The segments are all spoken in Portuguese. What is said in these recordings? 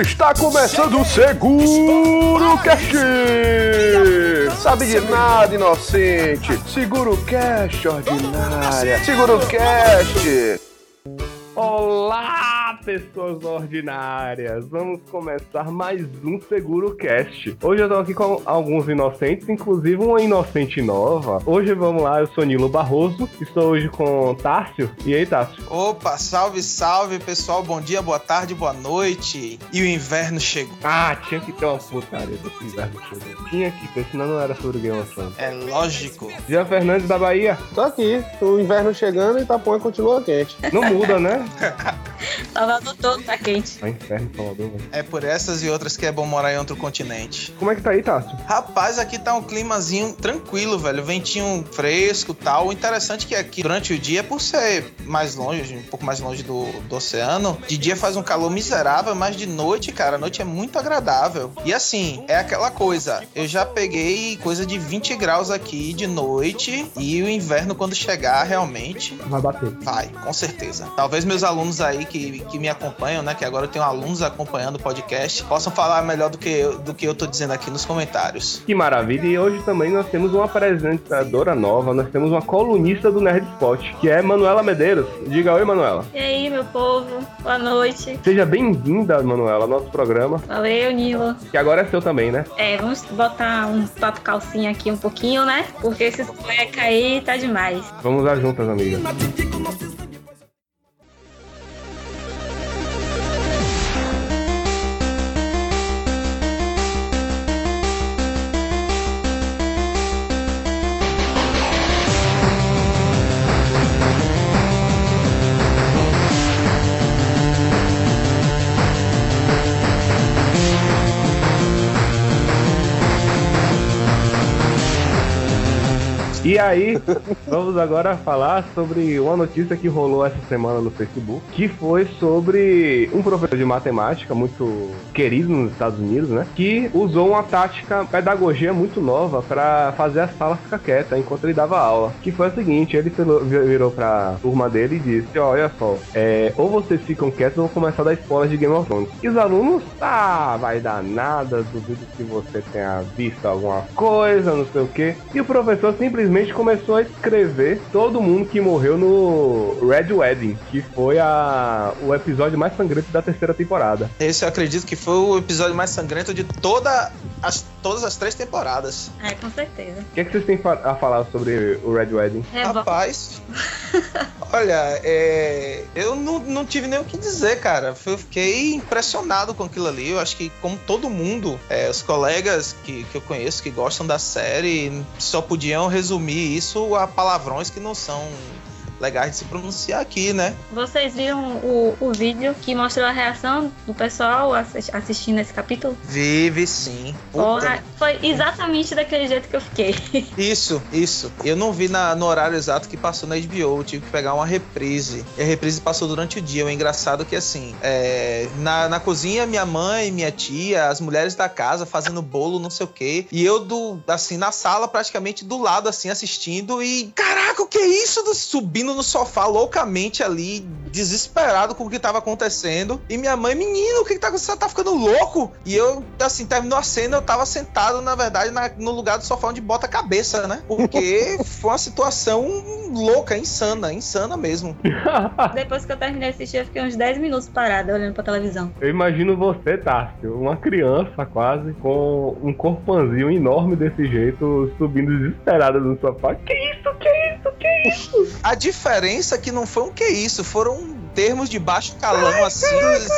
Está começando o Seguro Cast! Sabe de nada, inocente! Seguro Cast ordinária! Seguro Cast! Olá, pessoas ordinárias! Vamos começar mais um Seguro Cast. Hoje eu tô aqui com alguns inocentes, inclusive uma inocente nova. Hoje vamos lá, eu sou Nilo Barroso, estou hoje com Tárcio. E aí, Tárcio? Opa, salve, salve, pessoal. Bom dia, boa tarde, boa noite. E o inverno chegou. Ah, tinha que ter uma putaria desse inverno chegou. Tinha que ter, senão não era sobre Game of Thrones. É lógico. Jean Fernandes da Bahia. Tô aqui, o inverno chegando e Itapuã continua quente. Não muda, né? Salvador todo tá quente. É um inferno, Salvador, velho. É por essas e outras que é bom morar em outro continente. Como é que tá aí, Tárcio? Rapaz, aqui tá um climazinho tranquilo, velho. Ventinho fresco tal. O interessante é que aqui, durante o dia, por ser mais longe, um pouco mais longe do, do oceano, de dia faz um calor miserável, mas de noite, cara, a noite é muito agradável. E assim, é aquela coisa. Eu já peguei coisa de 20 graus aqui de noite e o inverno, quando chegar, realmente Vai bater. Vai, com certeza. Talvez meus alunos aí que, que me acompanham, né? Que agora eu tenho alunos acompanhando o podcast, possam falar melhor do que, eu, do que eu tô dizendo aqui nos comentários. Que maravilha. E hoje também nós temos uma apresentadora nova, nós temos uma colunista do Nerd Spot, que é Manuela Medeiros. Diga oi, Manuela. E aí, meu povo? Boa noite. Seja bem-vinda, Manuela, ao nosso programa, Valeu, Nilo. que agora é seu também, né? É, vamos botar um papo calcinha aqui um pouquinho, né? Porque esse cueca aí tá demais. Vamos lá juntas, amiga. E aí, vamos agora falar sobre uma notícia que rolou essa semana no Facebook, que foi sobre um professor de matemática muito querido nos Estados Unidos, né? Que usou uma tática pedagogia muito nova para fazer a sala ficar quieta enquanto ele dava aula. Que foi o seguinte, ele virou- pra turma dele e disse, olha só, é, ou vocês ficam quietos ou vou começar a dar spoiler de Game of Thrones. E os alunos, ah, vai dar nada, duvido que você tenha visto alguma coisa, não sei o que. E o professor simplesmente começou a escrever todo mundo que morreu no Red Wedding, que foi a, o episódio mais sangrento da terceira temporada. Esse eu acredito que foi o episódio mais sangrento de toda as, todas as três temporadas. É, com certeza. O que, é que vocês têm a falar sobre o Red Wedding? É. Rapaz, olha, é, eu não, não tive nem o que dizer, cara. Eu fiquei impressionado com aquilo ali. Eu acho que, como todo mundo, é, os colegas que, que eu conheço que gostam da série só podiam resumir isso a palavrões que não são legais de se pronunciar aqui, né? Vocês viram o, o vídeo que mostrou a reação do pessoal assi- assistindo esse capítulo? Vive sim. Porra, foi exatamente daquele jeito que eu fiquei. Isso, isso. Eu não vi na- no horário exato que passou na HBO. Eu tive que pegar uma reprise. E a reprise passou durante o dia. O engraçado é que, assim, é, na, na cozinha, minha mãe, minha tia, as mulheres da casa fazendo bolo, não sei o quê. E eu, do, assim, na sala, praticamente do lado, assim, assistindo. E, caraca, o que é isso? Do- Subindo no sofá loucamente ali, desesperado com o que tava acontecendo. E minha mãe, menino, o que, que tá acontecendo? Você tá ficando louco? E eu, assim, terminou a cena, eu tava sentado, na verdade, na- no lugar do sofá onde bota a cabeça, né? Porque foi uma situação louca, insana, insana mesmo. Depois que eu terminei de assistir, eu fiquei uns 10 minutos parada olhando pra televisão. Eu imagino você, Tássio, uma criança quase, com um corpãozinho enorme desse jeito, subindo desesperada no sofá. Que isso? Que isso? Que isso? A diferença é que não foi um que isso, foram termos de baixo calão, assim,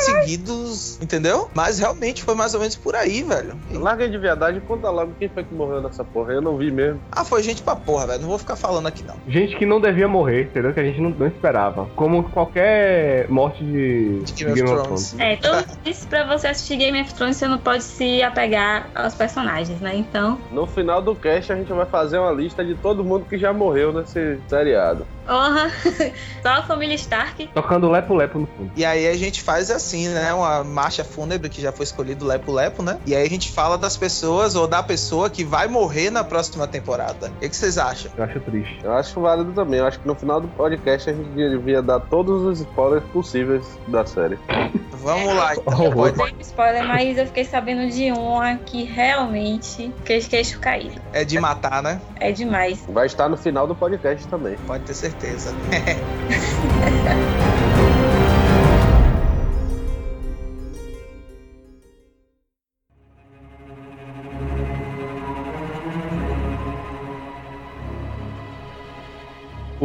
seguidos, entendeu? Mas realmente foi mais ou menos por aí, velho. Larga de viadagem e conta logo quem foi que morreu nessa porra. Eu não vi mesmo. Ah, foi gente pra porra, velho. Não vou ficar falando aqui, não. Gente que não devia morrer, entendeu? Que a gente não, não esperava. Como qualquer morte de, De Game of Thrones. É, então isso pra você assistir Game of Thrones, você não pode se apegar aos personagens, né? Então, No final do cast a gente vai fazer uma lista de todo mundo que já morreu nesse seriado. Honra, só a família Stark. Tocando lepo-lepo no fundo. E aí a gente faz assim, né? Uma marcha fúnebre que já foi escolhido Lepo Lepo, né? E aí a gente fala das pessoas ou da pessoa que vai morrer na próxima temporada. O que, que vocês acham? Eu acho triste. Eu acho válido também. Eu acho que no final do podcast a gente devia dar todos os spoilers possíveis da série. Vamos lá, então. Oh, Pode- Dei spoiler, mas eu fiquei sabendo de uma que realmente fez queixo caído. É de matar, né? É demais. Vai estar no final do podcast também. Pode ter certeza certeza.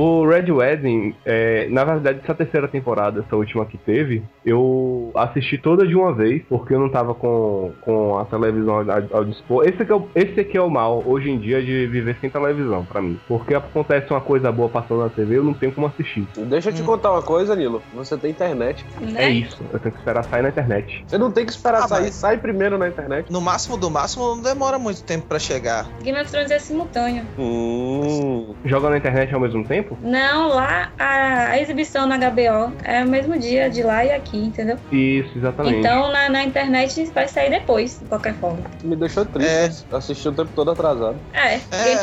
O Red Wedding, é, na verdade, essa terceira temporada, essa última que teve, eu assisti toda de uma vez, porque eu não tava com, com a televisão ao, ao dispor. Esse aqui, é o, esse aqui é o mal, hoje em dia, de viver sem televisão, pra mim. Porque acontece uma coisa boa passando na TV, eu não tenho como assistir. Deixa eu te Hum. contar uma coisa, Nilo. Você tem internet. Né? É isso, eu tenho que esperar sair na internet. Você não tem que esperar Ah, sair, mas- sai primeiro na internet. No máximo do máximo, não demora muito tempo pra chegar. Game of Thrones é simultâneo. Hum. Joga na internet ao mesmo tempo? Não, lá a, a exibição na HBO é o mesmo dia de lá e aqui, entendeu? Isso, exatamente. Então na, na internet vai sair depois, de qualquer forma. Me deixou triste. Assisti o tempo todo atrasado. É,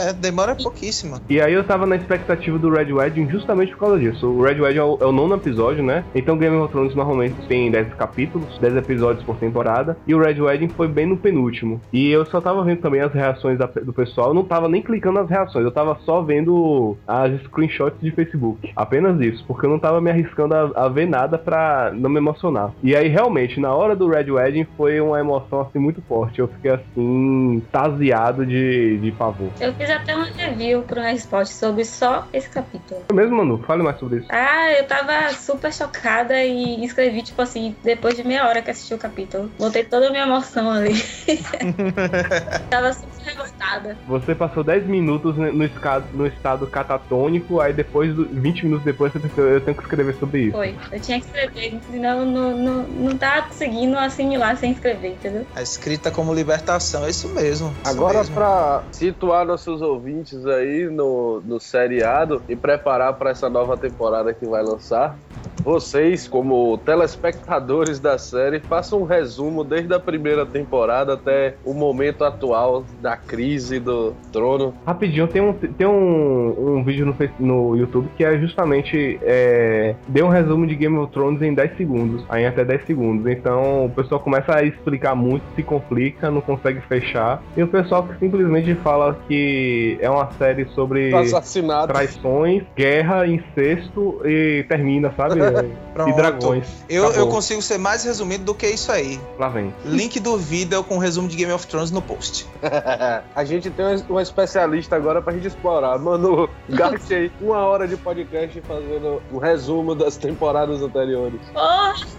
É, demora pouquíssimo. E aí eu tava na expectativa do Red Wedding justamente por causa disso. O Red Wedding é o, é o nono episódio, né? Então Game of Thrones normalmente tem 10 capítulos, 10 episódios por temporada. E o Red Wedding foi bem no penúltimo. E eu só tava vendo também as reações da- do pessoal. Eu não tava nem clicando nas reações, eu tava só vendo as screenshots de Facebook. Apenas isso, porque eu não tava me arriscando a, a ver nada pra não me emocionar. E aí realmente, na hora do Red Wedding foi uma emoção assim muito forte. Eu fiquei assim, taseado de, de pavor. eu fiz até uma review pro Spot sobre só esse capítulo. É mesmo, Manu? Fale mais sobre isso. Ah, eu tava super chocada e escrevi, tipo assim, depois de meia hora que assisti o capítulo. Botei toda a minha emoção ali. tava super revoltada. Você passou 10 minutos no, no estado catatônico, aí depois, do- 20 minutos depois, você pensou, eu tenho que escrever sobre isso. Foi. Eu tinha que escrever, senão não, não, não tava conseguindo assimilar sem escrever, entendeu? A escrita como libertação, é isso mesmo. isso Agora, mesmo. pra situar nossos ouvintes aí no, no seriado e preparar para essa nova temporada que vai lançar, vocês, como telespectadores da série, façam um resumo desde a primeira temporada até o momento atual da crise do trono. Rapidinho, tem um, tem um, um vídeo no, no YouTube que é justamente. É, deu um resumo de Game of Thrones em 10 segundos, aí em até 10 segundos. Então o pessoal começa a explicar muito, se complica, não consegue fechar. E o pessoal que simplesmente fala que é uma série sobre Assassinato. traições, guerra, incesto e termina, sabe? E dragões. Eu, eu consigo ser mais resumido do que isso aí. Lá vem. Link do vídeo com resumo de Game of Thrones no post. a gente tem uma- uma especialista agora pra gente explorar. Mano, gaste aí uma hora de podcast fazendo um resumo das temporadas anteriores.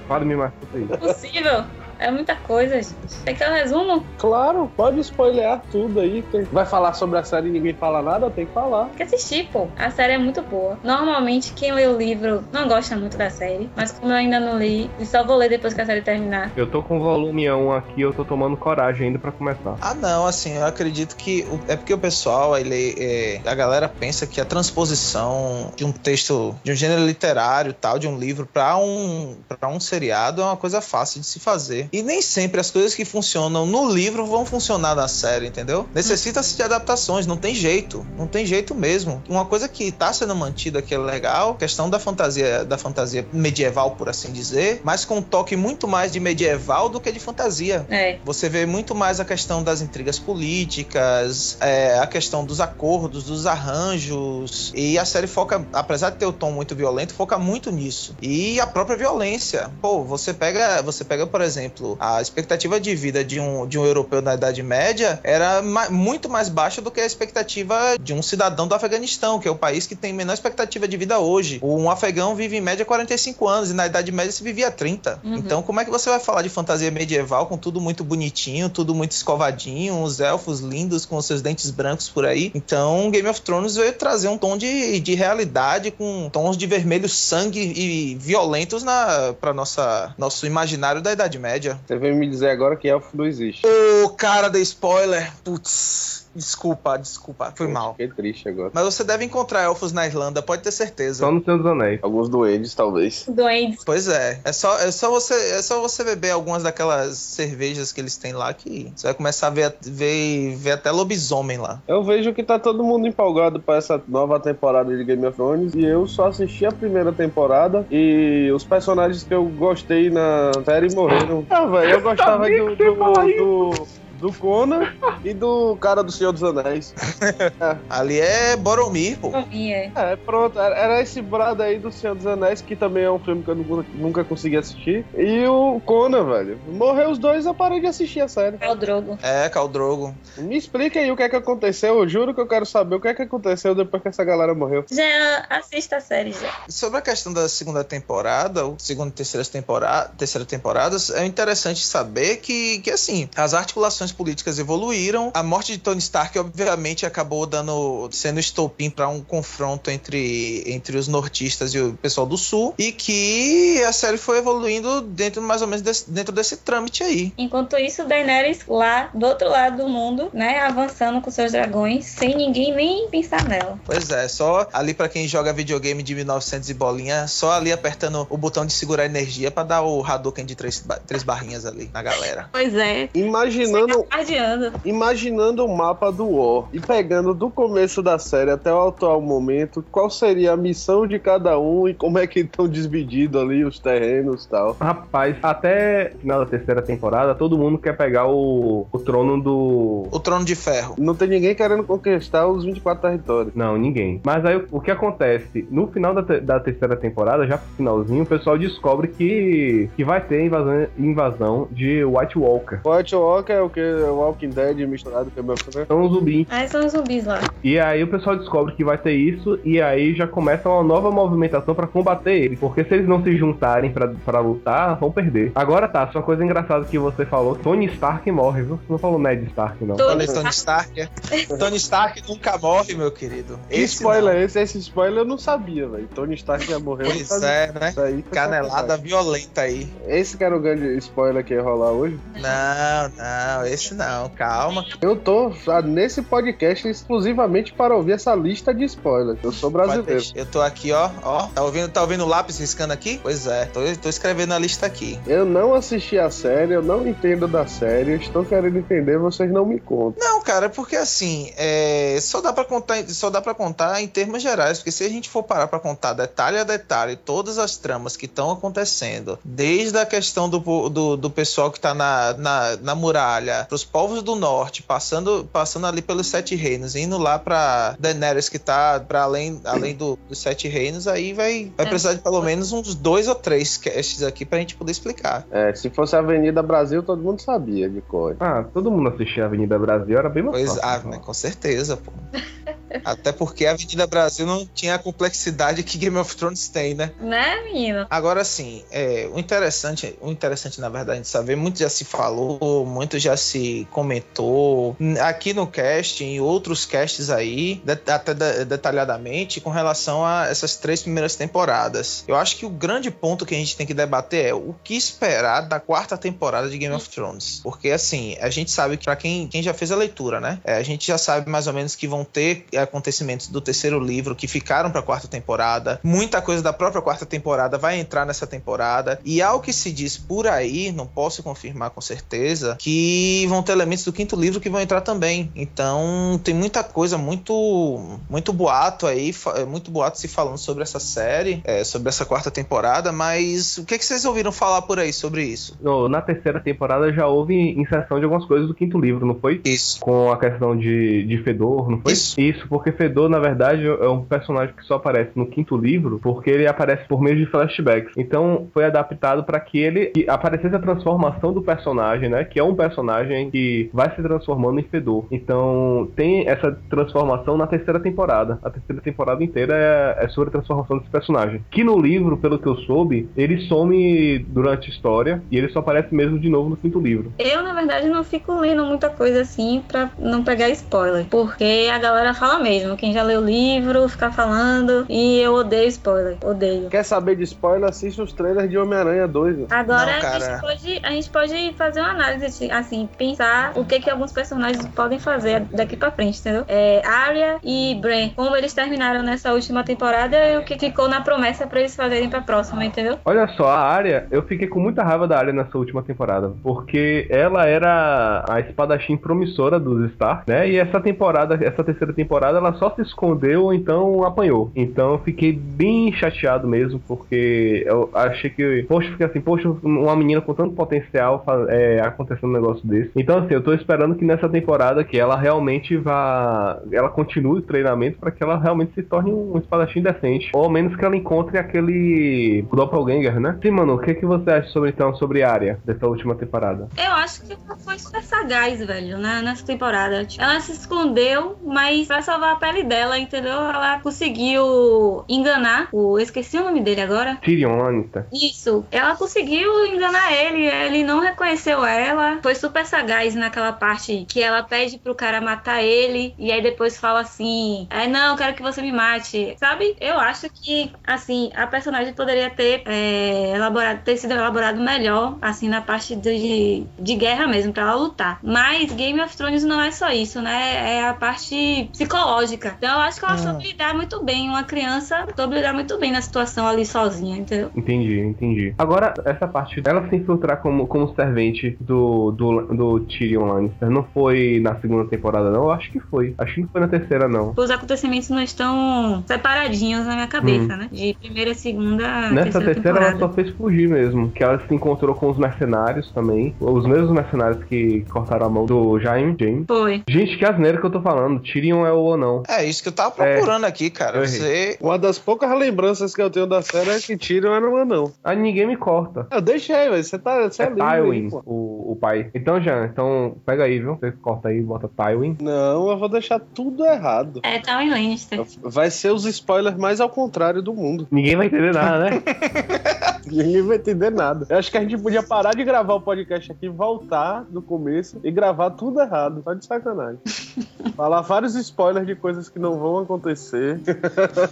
Fale-me mais sobre isso. impossível. É muita coisa, gente. Tem que ter um resumo? Claro, pode spoilear tudo aí. Tem- Vai falar sobre a série e ninguém fala nada? Tem que falar. Tem que assistir, pô. A série é muito boa. Normalmente, quem lê o livro não gosta muito da série. Mas como eu ainda não li, e só vou ler depois que a série terminar. Eu tô com o volume 1 aqui, eu tô tomando coragem ainda pra começar. Ah, não, assim, eu acredito que. o- É porque o pessoal, ele. é, a galera pensa que a transposição de um texto, de um gênero literário tal, de um livro pra um, pra um seriado é uma coisa fácil de se fazer. E nem sempre as coisas que funcionam no livro vão funcionar na série, entendeu? Necessita-se de adaptações, não tem jeito. Não tem jeito mesmo. Uma coisa que tá sendo mantida que é legal, questão da fantasia, da fantasia medieval, por assim dizer, mas com um toque muito mais de medieval do que de fantasia. É. Você vê muito mais a questão das intrigas políticas, é, a questão dos acordos, dos arranjos. E a série foca, apesar de ter o tom muito violento, foca muito nisso. E a própria violência. Pô, você pega, você pega, por exemplo, a expectativa de vida de um, de um europeu na Idade Média era ma- muito mais baixa do que a expectativa de um cidadão do Afeganistão, que é o país que tem menor expectativa de vida hoje. Um afegão vive em média 45 anos e na Idade Média se vivia 30. Uhum. Então, como é que você vai falar de fantasia medieval com tudo muito bonitinho, tudo muito escovadinho, os elfos lindos com seus dentes brancos por aí? Então, Game of Thrones veio trazer um tom de, de realidade com tons de vermelho sangue e violentos na para nossa nosso imaginário da Idade Média. Você veio me dizer agora que elfo não existe. Ô, cara da spoiler. Putz. Desculpa, desculpa, foi mal. Fiquei triste agora. Mas você deve encontrar elfos na Irlanda, pode ter certeza. Só no Senhor dos Anéis. Alguns duendes, talvez. Doentes. Pois é, é só, é, só você, é só você beber algumas daquelas cervejas que eles têm lá que você vai começar a ver, ver, ver até lobisomem lá. Eu vejo que tá todo mundo empolgado pra essa nova temporada de Game of Thrones e eu só assisti a primeira temporada e os personagens que eu gostei na série morreram. Ah, velho, eu gostava sabia do, do, do, do Conan e do cara do Senhor dos Anéis. Ali é Boromir, pô. Comia. É, pronto, era- esse brado aí do Senhor dos Anéis, que também é um filme que eu nunca, nunca consegui assistir. E o Conan, velho. Morreu os dois, eu parei de assistir a série. É o Drogo. É, Caldrogo. Me explica aí o que é que aconteceu, eu juro que eu quero saber o que é que aconteceu depois que essa galera morreu. Já assista a série já. Sobre a questão da segunda temporada, ou segunda e terceira temporada, terceira temporadas, é interessante saber que, que assim, as articulações políticas evoluíram. A morte de Tony Stark, obviamente, acabou dando sendo estopim para um confronto entre, entre os nortistas e o pessoal do sul. E que a série foi evoluindo dentro mais ou menos desse, dentro desse trâmite aí. Enquanto isso, Daenerys lá do outro lado do mundo, né, avançando com seus dragões, sem ninguém nem pensar nela. Pois é, só ali para quem joga videogame de 1900 e bolinha, só ali apertando o botão de segurar energia para dar o Hadouken de três, três barrinhas ali na galera. Pois é. Imaginando, Adiando. imaginando o mapa do War e pegando do começo da série até o atual momento, qual seria a missão de cada um e como é que estão divididos ali os terrenos e tal. Rapaz, até final da terceira temporada, todo mundo quer pegar o, o trono do. O Trono de Ferro. Não tem ninguém querendo conquistar os 24 territórios. Não, ninguém. Mas aí o que acontece? No final da, te- da terceira temporada, já pro finalzinho, o pessoal descobre que, que vai ter invasão, invasão de White Walker. White Walker é o que? É o Walking Dead misturado com o meu filho. São os zumbis. Aí são os zumbis lá. E aí o pessoal descobre que vai ter isso e aí já começa uma nova movimentação pra combater ele. Porque se eles não se juntarem pra- pra lutar, vão perder. Agora tá, só uma coisa engraçada que você falou, Tony Stark morre, viu? Você não falou Ned Stark, não. Tony Falei Tony Stark. é? Tony Stark nunca morre, meu querido. Que Esse spoiler não. é esse? Esse spoiler eu não sabia, velho. Tony Stark já morreu. eu não Pois é, né? Isso aí Canelada violenta aí. Esse que era o grande spoiler que ia rolar hoje. Não, não, esse não. Calma. Eu tô ah, nesse podcast exclusivamente para ouvir essa lista de spoilers. Eu sou brasileiro. Eu tô aqui, ó, ó. Tá ouvindo, tá ouvindo o lápis riscando aqui? Pois é, tô, tô escrevendo a lista aqui. Eu não assisti a série, eu não entendo da série, estou querendo entender, vocês não me contam. Não, cara, porque assim, é, só dá para contar, só dá para contar em termos gerais, porque se a gente for parar para contar detalhe a detalhe todas as tramas que estão acontecendo, desde a questão do, do, do pessoal que tá na, na, na muralha, pros povos do norte, passando, passando ali pelos sete reinos, indo lá pra Daenerys que tá para além, além do, dos sete reinos, aí vai, vai É. precisar de pelo menos uns dois ou três casts aqui pra gente poder explicar. É, se fosse Avenida Brasil, todo mundo sabia de cor. Ah, todo mundo assistia a Avenida Brasil, era bem mais Pois, fácil. ah, né, com certeza, pô. Até porque a Avenida Brasil não tinha a complexidade que Game of Thrones tem, né? Né, menino? Agora sim, é, o interessante, o interessante na verdade de saber, muito já se falou, muito já se comentou aqui no cast, em outros casts aí, até de- detalhadamente com relação a essas três primeiras temporadas. Eu acho que o grande ponto que a gente tem que debater é o que esperar da quarta temporada de Game of Thrones, porque assim a gente sabe que para quem, quem já fez a leitura, né, é, a gente já sabe mais ou menos que vão ter acontecimentos do terceiro livro que ficaram para a quarta temporada. Muita coisa da própria quarta temporada vai entrar nessa temporada. E ao que se diz por aí, não posso confirmar com certeza, que vão ter elementos do quinto livro que vão entrar também. Então tem muita coisa, muito, muito boato aí, fa- muito boato se falando sobre essa série, é, sobre essa quarta temporada. Mas o que, que vocês ouviram falar por aí sobre isso? Na terceira temporada já houve inserção de algumas coisas do quinto livro, não foi? Isso. Com a questão de, de Fedor, não foi? Isso. porque Fedor, na verdade, é um personagem que só aparece no quinto livro, porque ele aparece por meio de flashbacks. Então, foi adaptado para que ele que aparecesse a transformação do personagem, né? Que é um personagem que vai se transformando em Fedor. Então, tem essa transformação na terceira temporada. A terceira temporada inteira é, é sobre a transformação desse personagem. Que no livro, pelo que eu soube, ele some durante a história e ele só aparece mesmo de novo no quinto livro. Eu, na verdade, não fico lendo muita coisa assim pra não pegar spoiler. Porque a galera fala mesmo. Quem já leu o livro, ficar falando. E eu odeio spoiler. Odeio. Quer saber de spoiler? Assiste os trailers de Homem-Aranha 2. né? Agora Não, a, gente pode, a gente pode fazer uma análise, assim, pensar o que que alguns personagens podem fazer daqui pra frente, entendeu? É, Arya e Bran, como eles terminaram nessa última temporada e o que ficou na promessa pra eles fazerem pra próxima, entendeu? Olha só, a área, eu fiquei com muita raiva da área nessa última temporada, porque ela era a espadachim promissora dos Stark, né? E essa temporada, essa terceira temporada, ela só se escondeu ou então apanhou. Então eu fiquei bem chateado mesmo, porque eu achei que, poxa, fiquei assim, poxa, uma menina com tanto potencial é, acontecendo um negócio desse. Então assim, eu tô esperando que nessa temporada que ela realmente vá, ela continue o treinamento para que ela realmente se torne um espadachim decente, ou ao menos que ela encontre aquele doppelganger, né? Sim, mano, o que que você acha sobre então sobre a área dessa última temporada? Eu acho que ela foi super sagaz, velho, né, nessa temporada. Ela se escondeu, mas pra salvar a pele dela, entendeu? Ela conseguiu enganar o. Eu esqueci o nome dele agora. Tyrion Lannister. Isso, ela conseguiu enganar ele, ele não reconheceu ela, foi super sagaz naquela parte que ela pede pro cara matar ele, e aí depois fala assim: é, não, quero que você me mate, sabe? Eu acho que, assim, a personagem poderia ter é, elaborado, ter sido elaborado melhor, assim, na parte de, de guerra mesmo, pra ela lutar. Mas Game of Thrones não é só isso, né? É a parte psicológica. Então eu acho que ela soube lidar muito bem, uma criança soube lidar muito bem na situação ali sozinha, entendeu? Entendi, entendi. Agora, essa parte dela se infiltrar como, como servente do, do, do Tyrion Lannister não foi na segunda temporada, não? Eu acho que foi. Acho que não foi na terceira, não. os acontecimentos não estão separadinhos na minha cabeça, né? De primeira, segunda, Nessa terceira, terceira ela só fez fugir mesmo. Que ela se encontrou com os mercenários também. Os mesmos mercenários que cortaram a mão do Jaime James. Foi. Gente, que asneira que eu tô falando. Tyrion é o ou não. É isso que eu tava procurando aqui, cara. Você. Uma das poucas lembranças que eu tenho da série é que Tyrion era um anão. Ah, ninguém me corta. Eu deixei, velho. Você tá. Você é, É Tywin, o, o pai. Então, Então pega aí, viu? Você corta aí, bota Tywin. Não, eu vou deixar tudo errado. É, tá em Lannister. Vai ser os spoilers mais ao contrário do mundo. Ninguém vai entender nada, né? Ninguém vai entender nada. Eu acho que a gente podia parar de gravar o podcast aqui, voltar do começo e gravar tudo errado. Só de sacanagem. Falar vários spoilers de coisas que não vão acontecer.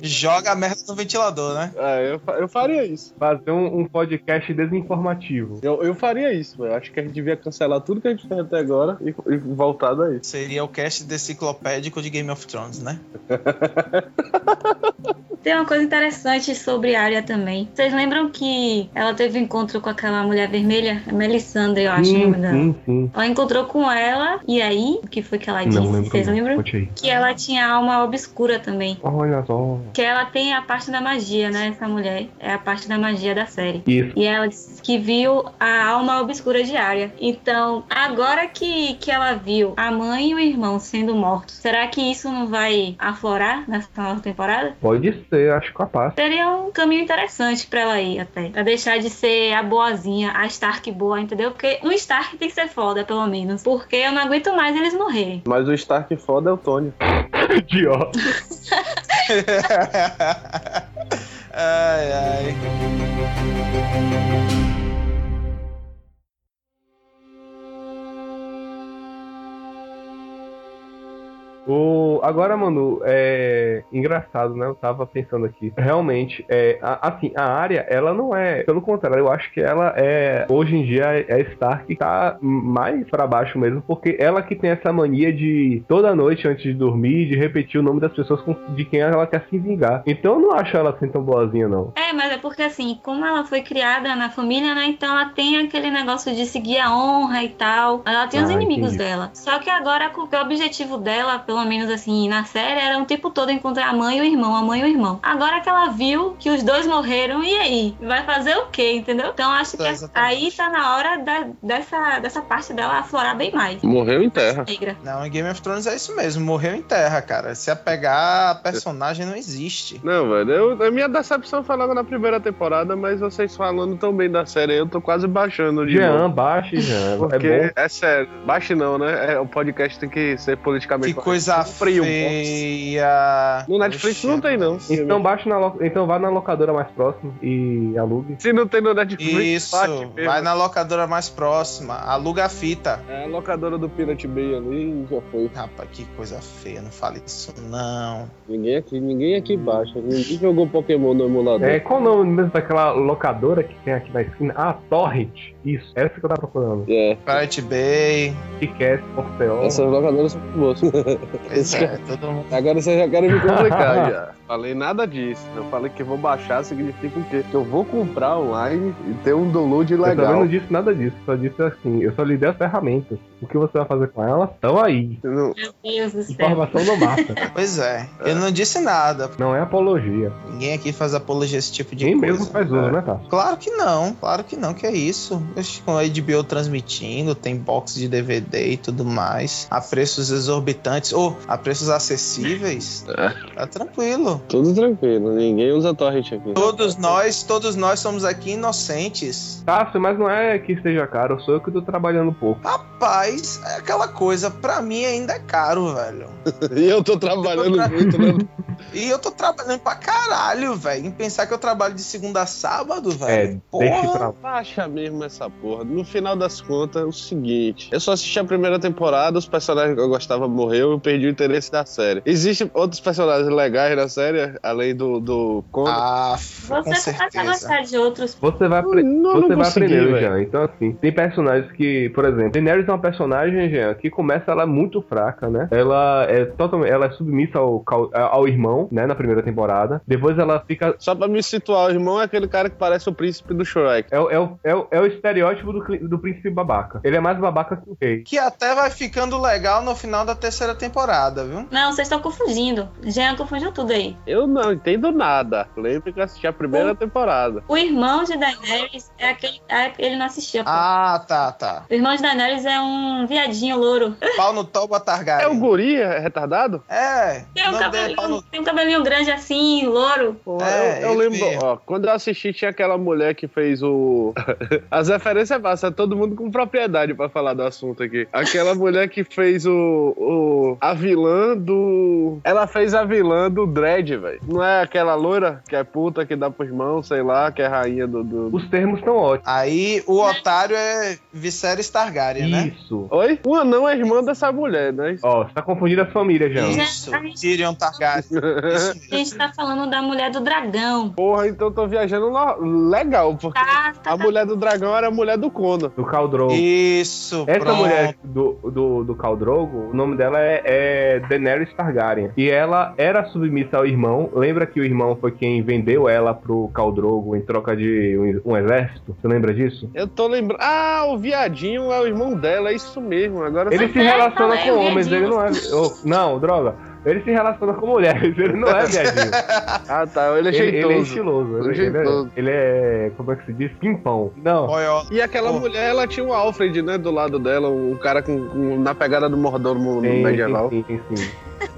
Joga a merda no ventilador, né? É, eu, eu faria isso. Fazer um, um podcast desinformativo. Eu, eu faria isso, velho. Acho que a gente devia cancelar tudo que a gente fez até agora e, e voltar daí. Seria o cast deciclopédico de Game of Thrones, né? Tem uma coisa interessante sobre Arya também. Vocês lembram que ela teve um encontro com aquela mulher vermelha? A Melisandre, eu acho o sim, nome dela. sim, sim. Ela encontrou com ela, e aí, o que foi que ela disse? Não lembro. Vocês lembram? Que ela tinha alma obscura também. Olha só. Que ela tem a parte da magia, né? Essa mulher. É a parte da magia da série. Isso. E ela disse que viu a alma obscura de Arya. Então, agora que, que ela viu a mãe e o irmão sendo mortos, será que isso não vai aflorar nessa nova temporada? Pode ser, acho capaz. Seria um caminho interessante pra ela ir até. Pra deixar de ser a boazinha, a Stark boa, entendeu? Porque um Stark tem que ser foda, pelo menos. Porque eu não aguento mais eles morrerem. Mas o Stark foda é o Tony. Idiota. ai, ai. O, agora, mano, é engraçado, né? Eu tava pensando aqui. Realmente, é, a- assim, a área, ela não é. Pelo contrário, eu acho que ela é. Hoje em dia, é Stark que tá mais pra baixo mesmo, porque ela que tem essa mania de toda noite antes de dormir, de repetir o nome das pessoas com- de quem ela quer se vingar. Então eu não acho ela assim tão boazinha, não. É, mas é porque assim, como ela foi criada na família, né? Então ela tem aquele negócio de seguir a honra e tal. Ela tem os Ah, inimigos entendi. dela. Só que agora o objetivo dela, pelo menos assim, na série, era o tempo todo encontrar a mãe e o irmão, a mãe e o irmão. Agora que ela viu que os dois morreram, e aí? Vai fazer o quê, entendeu? Então acho que É, exatamente. aí tá na hora da- dessa, dessa parte dela aflorar bem mais. Morreu em terra. Negra. Não, em Game of Thrones é isso mesmo. Morreu em terra, cara. Se apegar a personagem não existe. Não, velho. eu- a minha decepção foi logo na primeira temporada, mas vocês falando tão bem da série, eu tô quase baixando de Jean, novo. baixe, Jean. Porque É bom. é, sério, baixe não, né? É, o podcast tem que ser politicamente Que coisa Box. feia. No Netflix Poxa, não tem, não. Então baixe na lo... então vá na locadora mais próxima e alugue. Se não tem no Netflix, Isso, vai na locadora mais próxima, aluga a fita. É a locadora do Pirate Bay ali já foi. Rapaz, que coisa feia, não fale isso não. Ninguém aqui, ninguém aqui baixa. Ninguém jogou Pokémon no emulador. É, qual o nome mesmo daquela locadora que tem aqui na esquina? Ah, Torrent. Isso, essa que eu tava procurando. É. Pirate Bay, Kickass, Orfeol. Essas locadoras são boas. pois é, todo mundo. Agora vocês já querem me complicar já. Falei nada disso. Eu falei que vou baixar significa o quê? Que eu vou comprar online e ter um download Eu também legal. não disse nada disso, só disse assim, eu só lhe dei as ferramentas. O que você vai fazer com elas estão aí. Não- Meu Deus do céu. Informação não basta. Pois é, eu não disse nada. Não é apologia. Ninguém aqui faz apologia a esse tipo de Nem coisa. mesmo faz uso, né, tá? Claro que não, claro que não, que é isso. Oxe, Com a HBO transmitindo, tem box de DVD e tudo mais, a preços exorbitantes ou a preços acessíveis, tá tranquilo. Tudo tranquilo. Ninguém usa torrent aqui. Todos nós, todos nós somos aqui inocentes. Tássio, mas não é que esteja caro, sou eu que tô trabalhando pouco. Rapaz, é aquela coisa, pra mim ainda é caro, velho. E eu tô trabalhando muito, né? E eu tô trabalhando pra caralho, velho. Em pensar que eu trabalho de segunda a sábado, É, velho. deixe Porra. pra Baixa mesmo essa porra. No final das contas, é o seguinte: eu só assisti a primeira temporada, os personagens que eu gostava morreu, eu perdi o interesse da série. Existem outros personagens legais na série, além do, do Conan. Ah, com Você a certeza. gostar de outros. Você vai, apre- Não, você não vai aprendendo, velho. Jean. Então, assim, tem personagens que, por exemplo, Daenerys é uma personagem, Jean, que começa ela é muito fraca, né? Ela é totalmente, ela é submissa ao, ao irmão, né, na primeira temporada. Depois ela fica Só pra me situar, o irmão é aquele cara que parece o príncipe do Shrek. é, o- é, o- é, o- é o estereótipo do, do príncipe babaca. Ele é mais babaca que o rei. Que até vai ficando legal no final da terceira temporada, viu? Não, vocês estão confundindo. Jean confundiu tudo aí. Eu não entendo nada. Lembro que eu assisti a primeira temporada. O irmão de Daenerys é aquele. Ah, ele não assistia. pô. Ah, tá, tá. O irmão de Daenerys é um viadinho louro. Pau no Toba É Targaryen. o guri é retardado? É. Tem um, nome é tem um cabelinho grande assim, louro. Pô, É, eu, eu lembro, mesmo. ó, quando eu assisti tinha aquela mulher que fez o. As referências passam, todo mundo com propriedade pra falar do assunto aqui. Aquela mulher que fez o. o a vilã do. Ela fez a vilã do Dredd, velho. Não é aquela loira que é puta que dá pros irmãos, sei lá, que é rainha do. do- Os termos estão ótimos. Aí o otário é Viserys Targaryen, né? Isso. Oi? Uma não é irmã dessa mulher, né? Ó, você tá confundindo as famílias, Jean. Isso, Tyrion Targaryen. A gente tá falando da mulher do dragão. Porra, então eu tô viajando no- legal, porque Tá, tá, a mulher do dragão era a mulher do Conan. Do Khal Drogo. Isso, Essa pronto. mulher do, do, do Khal Drogo, o nome dela é, é Daenerys Targaryen. E ela era submissa ao irmão. Lembra que o irmão foi quem vendeu ela pro Khal Drogo em troca de um, um exército? Você lembra disso? Eu tô lembrando. Ah, o viadinho é o irmão dela, é isso mesmo. Agora Ele se é, relaciona é com o homens, ele não é. oh, não, droga. Ele se relaciona com mulheres, ele não é viadinho. Ah, tá. Ele é Ele, ele é jeitoso. estiloso. Ele, Ele é ele é, jeitoso. ele é. Como é que se diz? Pimpão. Não. E aquela Pô. mulher, ela tinha o Alfred, né, do lado dela, um cara com, com- na pegada do mordomo no Sim, medieval. sim, sim, sim.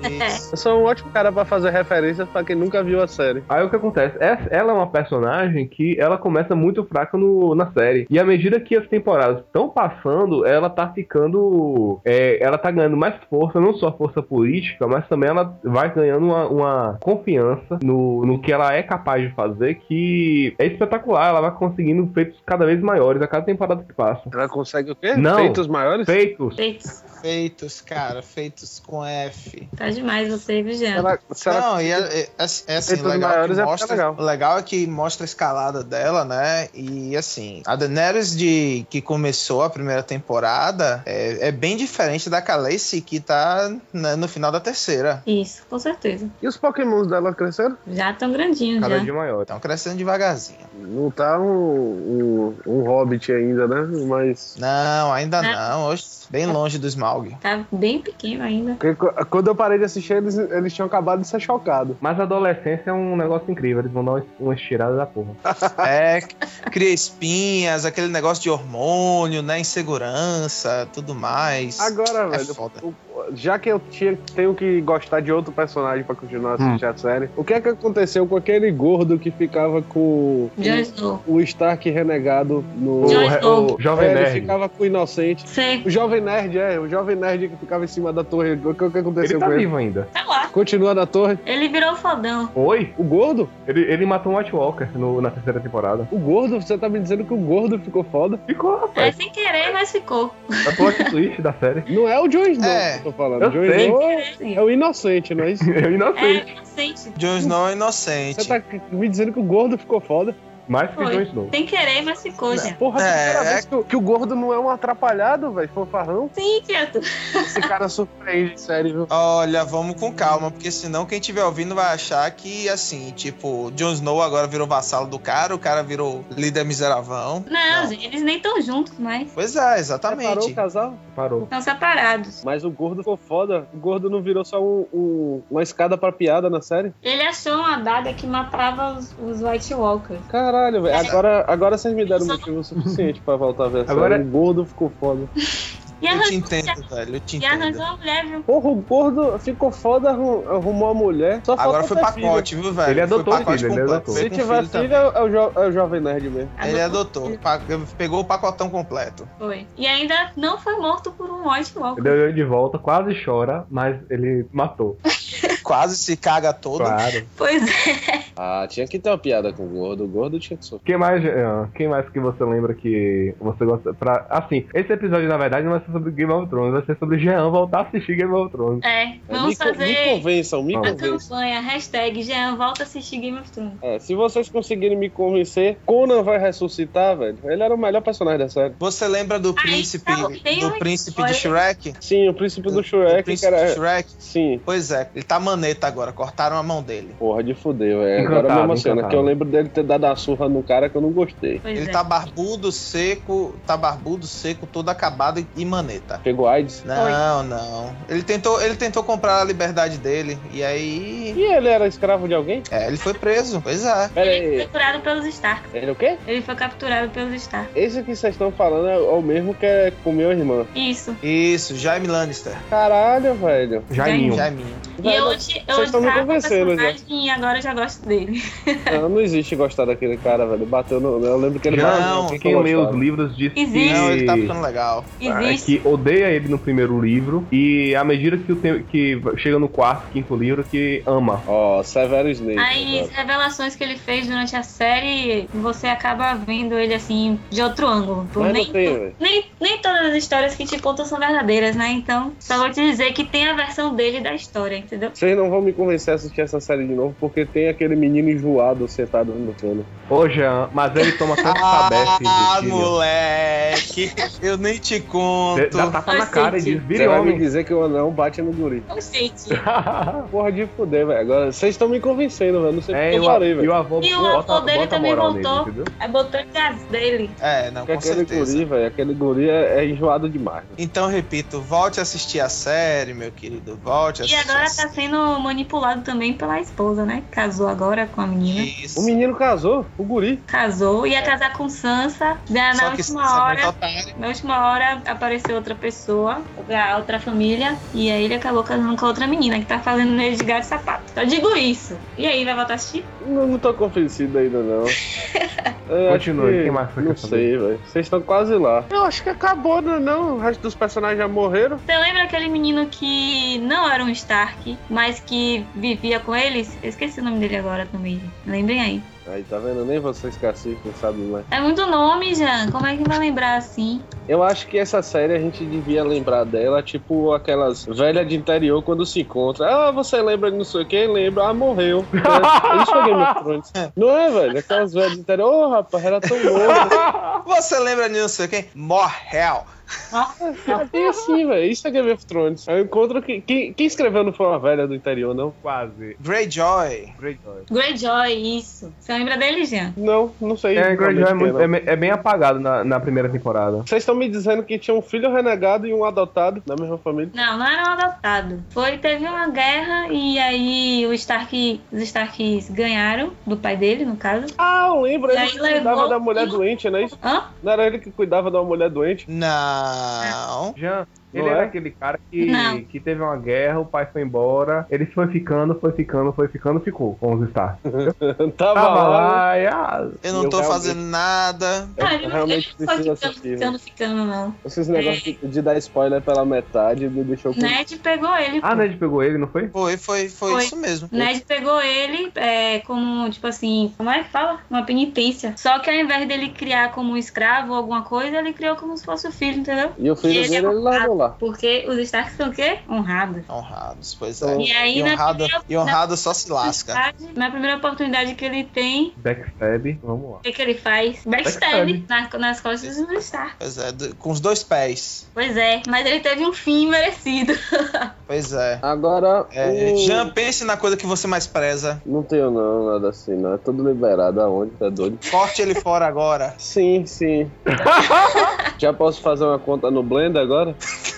Isso. Eu sou um ótimo cara pra fazer referências pra quem nunca viu a série. Aí o que acontece? Essa- Ela é uma personagem que ela começa muito fraca no, na série. E à medida que as temporadas estão passando, ela tá ficando. é, ela tá ganhando mais força, não só força política, mas também ela vai ganhando uma, uma confiança no, no que ela é capaz de fazer, que é espetacular. Ela vai conseguindo feitos cada vez maiores a cada temporada que passa. Ela consegue o quê? Não. Feitos maiores? Feitos. Feitos. Feitos, cara, feitos com F. Tá demais você, Jean? Ela, Não, e é, é, é assim, Feitos legal, é mostra, legal. o legal é que mostra a escalada dela, né? E assim, a Daenerys de, que começou a primeira temporada é, é bem diferente da Khaleesi que tá né, no final da terceira. Isso, com certeza. E os pokémons dela cresceram? Já tão grandinho, Cada já. dia maior. Estão crescendo devagarzinho. Não tá um, um, um hobbit ainda, né? Mas. Não, ainda É. não. Hoje, bem longe do Smaug. Tá bem pequeno ainda. Porque quando eu parei de assistir, eles, eles tinham acabado de ser chocados. Mas a adolescência é um negócio incrível. Eles vão dar uma- uma estirada da porra. É, cria espinhas, aquele negócio de hormônio, né? Insegurança, tudo mais. Agora, É velho, foda. o- já que eu tinha, tenho que gostar de outro personagem pra continuar assistindo a série, o que é que aconteceu com aquele gordo que ficava com Snow. o Stark renegado no. O, o Jovem É, ele Nerd. ficava com o inocente. Sei, O jovem nerd, é, o jovem nerd que ficava em cima da torre. O que, o que aconteceu Ele tá com ele? vivo ainda. sei lá. Continua na torre. Ele virou fodão. Oi? O gordo? Ele, ele matou um White Walker no- na terceira temporada. O gordo? Você tá me dizendo que o gordo ficou foda? Ficou, É rapaz. sem querer, mas ficou. É plot twist da série. Não é o Jon Snow É. tô falando. Eu O Jon sei. É o inocente, não é isso? Eu É inocente. inocente. Jon Snow é inocente. Você tá me dizendo que o gordo ficou foda? Mais que o Jon Foi. Snow. Sem querer, mas ficou, já. Porra, É. que, o- que o gordo não é um atrapalhado, velho. Fanfarrão. Sim, Tieto. Esse cara surpreende, sério, viu? Olha, vamos com calma, porque senão quem estiver ouvindo vai achar que, assim, tipo, Jon Snow agora virou vassalo do cara, o cara virou líder miseravão. Não, Não. gente, eles nem estão juntos mais. Pois é, Separou exatamente. o casal? Parou. Estão separados. Mas o gordo ficou foda. O gordo não virou só um- um- uma escada pra piada na série? Ele achou uma adaga que matava os, os White Walkers. Caralho, velho. Agora, agora vocês me deram motivo suficiente pra voltar a ver. Agora- O gordo ficou foda. E Eu te arranjou, entendo, velho, eu te e arranjou entendo. uma mulher, viu? Porra, o gordo ficou foda, arrum- arrumou a mulher. Só Agora foi pacote, viu, velho? Ele Foi adotou o pacote filho, ele completo. adotou. filho. Veio Se tiver filho filho, é o, jo- é o jovem nerd mesmo. Ele adotou. Pa- Pegou o pacotão completo. Foi. E ainda não foi morto por um White Walker. Ele deu ele de volta, quase chora, mas ele matou. Quase se caga todo. Claro. Pois é. Ah, tinha que ter uma piada com o gordo. O gordo tinha que sofrer. Quem mais, Jean? quem mais que você lembra que você gosta? Pra... Assim, esse episódio na verdade não vai ser sobre Game of Thrones, vai ser sobre Jean voltar a assistir Game of Thrones. É, É, vamos me, co- me fazer convençam, me a convençam. campanha, hashtag Jean volta a assistir Game of Thrones. É, se vocês conseguirem me convencer, Conan vai ressuscitar, velho. Ele era o melhor personagem da série. Você lembra do Aí, príncipe, então, tem do uma príncipe história. de Shrek? Sim, o príncipe do Do Shrek, príncipe cara. de Shrek? Sim. Pois é, ele tá maneta agora, cortaram a mão dele. Porra de fuder, velho. Agora me emociona, encantado. que eu lembro dele ter dado a surra no cara que eu não gostei. Pois Ele é. tá barbudo, seco, tá barbudo, seco, todo acabado e- e maneta. Pegou AIDS. Não, não. Ele tentou, ele tentou comprar a liberdade dele e aí, E ele era escravo de alguém? é, ele foi preso. Pois é. Pera Ele foi capturado pelos Stark. Ele o quê? Ele foi capturado pelos Stark. Esse que vocês estão falando é o mesmo que é com minha irmã. Isso. Isso, Jaime Lannister. Caralho, velho. Jaiminho. Jaiminho. E eu, hoje, eu vocês estão me convencendo já. e agora eu já gosto dele. Não, não existe gostar daquele cara, velho. Bateu no. Eu lembro que ele bateu não, no- Quem lê os livros diz Existe. Não, ele tá ficando legal. Existe. Que odeia ele no primeiro livro e à medida que, o tem- que chega no quarto, quinto livro, que ama. Ó, Severo Snape. Aí, as revelações que ele fez durante a série, você acaba vendo ele assim, de outro ângulo. Mas nem, tem, velho. nem, nem todas as histórias que te contam são verdadeiras, né? Então, só vou te dizer que tem a versão dele da história, entendeu? Vocês não vão me convencer a assistir essa série de novo, porque tem aquele menino enjoado sentado no trono. Ô, Jean, mas ele toma tanto Ah, de Tyrion. moleque. Eu nem te conto. Dá tapa na cara e diz, Você vire vai me homem. dizer que o anão bate no guri. Ô, gente. Porra de fuder, velho. Agora, vocês estão me convencendo, velho. Não sei É, porque e eu o, parei, e o velho. avô E o bota, avô dele bota também voltou. nele, botou de gás dele. É, não, Porque com aquele certeza. guri, velho, aquele guri é, é enjoado demais. velho. Então, repito, volte a assistir a série, meu querido. Volte a E assistir agora a tá série. sendo manipulado também pela esposa, né? Casou agora com a menina. Isso. O menino casou, o guri. Casou, ia casar com Sansa. Na que última é hora. Na última hora apareceu outra pessoa, a outra família, e aí ele acabou casando com a outra menina que tá fazendo ele de gato e sapato. Só digo isso. E aí, vai voltar a assistir? Não, não tô convencido ainda, não. Eu acho Continue, que- quem mais você Não sei, velho. Vocês estão quase lá. Eu acho que acabou, não, é não. O resto dos personagens já morreram. Você lembra aquele menino que não era um Stark, mas que vivia com eles? Eu esqueci o nome dele agora também. Lembrem aí. Aí, tá vendo? Nem vocês que assistem sabem mais. É muito nome, Jean. Como é que vai lembrar assim? Eu acho que essa série a gente devia lembrar dela, tipo aquelas velhas de interior quando se encontra. Ah, você lembra de não sei quem? Lembra? Ah, morreu. Isso é Game of Thrones. Não é, velho? Aquelas velhas de interior. Ô, rapaz, era tão novo. Você lembra de não sei quem? Morrel. É bem assim, velho. Isso é Game of Thrones. Eu encontro que. Quem, quem escreveu não foi uma velha do interior, não? Quase. Greyjoy. Greyjoy. Greyjoy, isso. Você lembra dele, Jean? Não, não sei. É, Greyjoy é, muito- é é bem apagado na, na primeira temporada. Vocês estão me dizendo que tinha um filho renegado e um adotado na mesma família? Não, não era um adotado. Foi, teve uma guerra e aí o Stark, os Starks ganharam do pai dele, no caso. Ah, eu lembro. E Ele levou- da mulher doente, não é isso? Hã? Não era ele que cuidava da mulher doente? Não. Jean, Ele Não era é? aquele cara que, Não. que teve uma guerra, o pai foi embora, ele foi ficando, foi ficando, foi ficando, ficou com os Stark. Tava Tava lá. lá e ah, Eu não Eu tô fazendo nada. Eu Ah, não, ele realmente não foi preciso ficando, assistir. ficando, ficando, não. Esses negócios de, de dar spoiler pela metade me deixou com. Ned pegou ele. Ah. Ned pegou ele, não foi? Foi, foi, foi, Foi. isso mesmo. Ned pegou ele é, como, tipo assim, como é que fala? Uma penitência. Só que ao invés dele criar como um escravo ou alguma coisa, ele criou como se fosse o filho, entendeu? E o filho E ele dele é ele largou Porque os Starks são o quê? Honrados. Honrados, pois é. E aí, E honrado, primeira- e honrado só se lasca. Na primeira oportunidade que ele tem, Backstab, vamos lá. o que, que ele faz? Backstab na- nas costas do Stark. Pois é, com os dois pés. Pois é, mas ele teve um fim merecido. Pois é. Agora. É, o- Jean, pense na coisa que você mais preza. Não tenho não, nada assim, não. É tudo liberado aonde, tá doido? Corte ele fora agora. Sim, sim. Já posso fazer uma conta no Blender agora?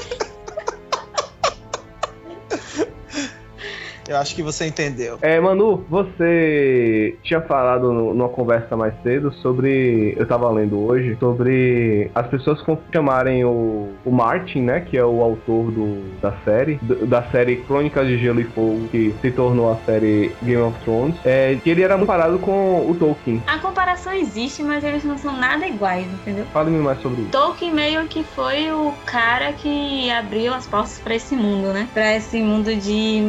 Eu acho que você entendeu. É, Manu, você tinha falado no- numa conversa mais cedo sobre. Eu tava lendo hoje, sobre as pessoas chamarem o, o Martin, né? Que é o autor do, da série, do- da série Crônicas de Gelo e Fogo, que se tornou a série Game of Thrones, é, que ele era muito parado com o Tolkien. A comparação existe, mas eles não são nada iguais, entendeu? Fale-me mais sobre isso. Tolkien meio que foi o cara que abriu as portas pra esse mundo, né? Pra esse mundo de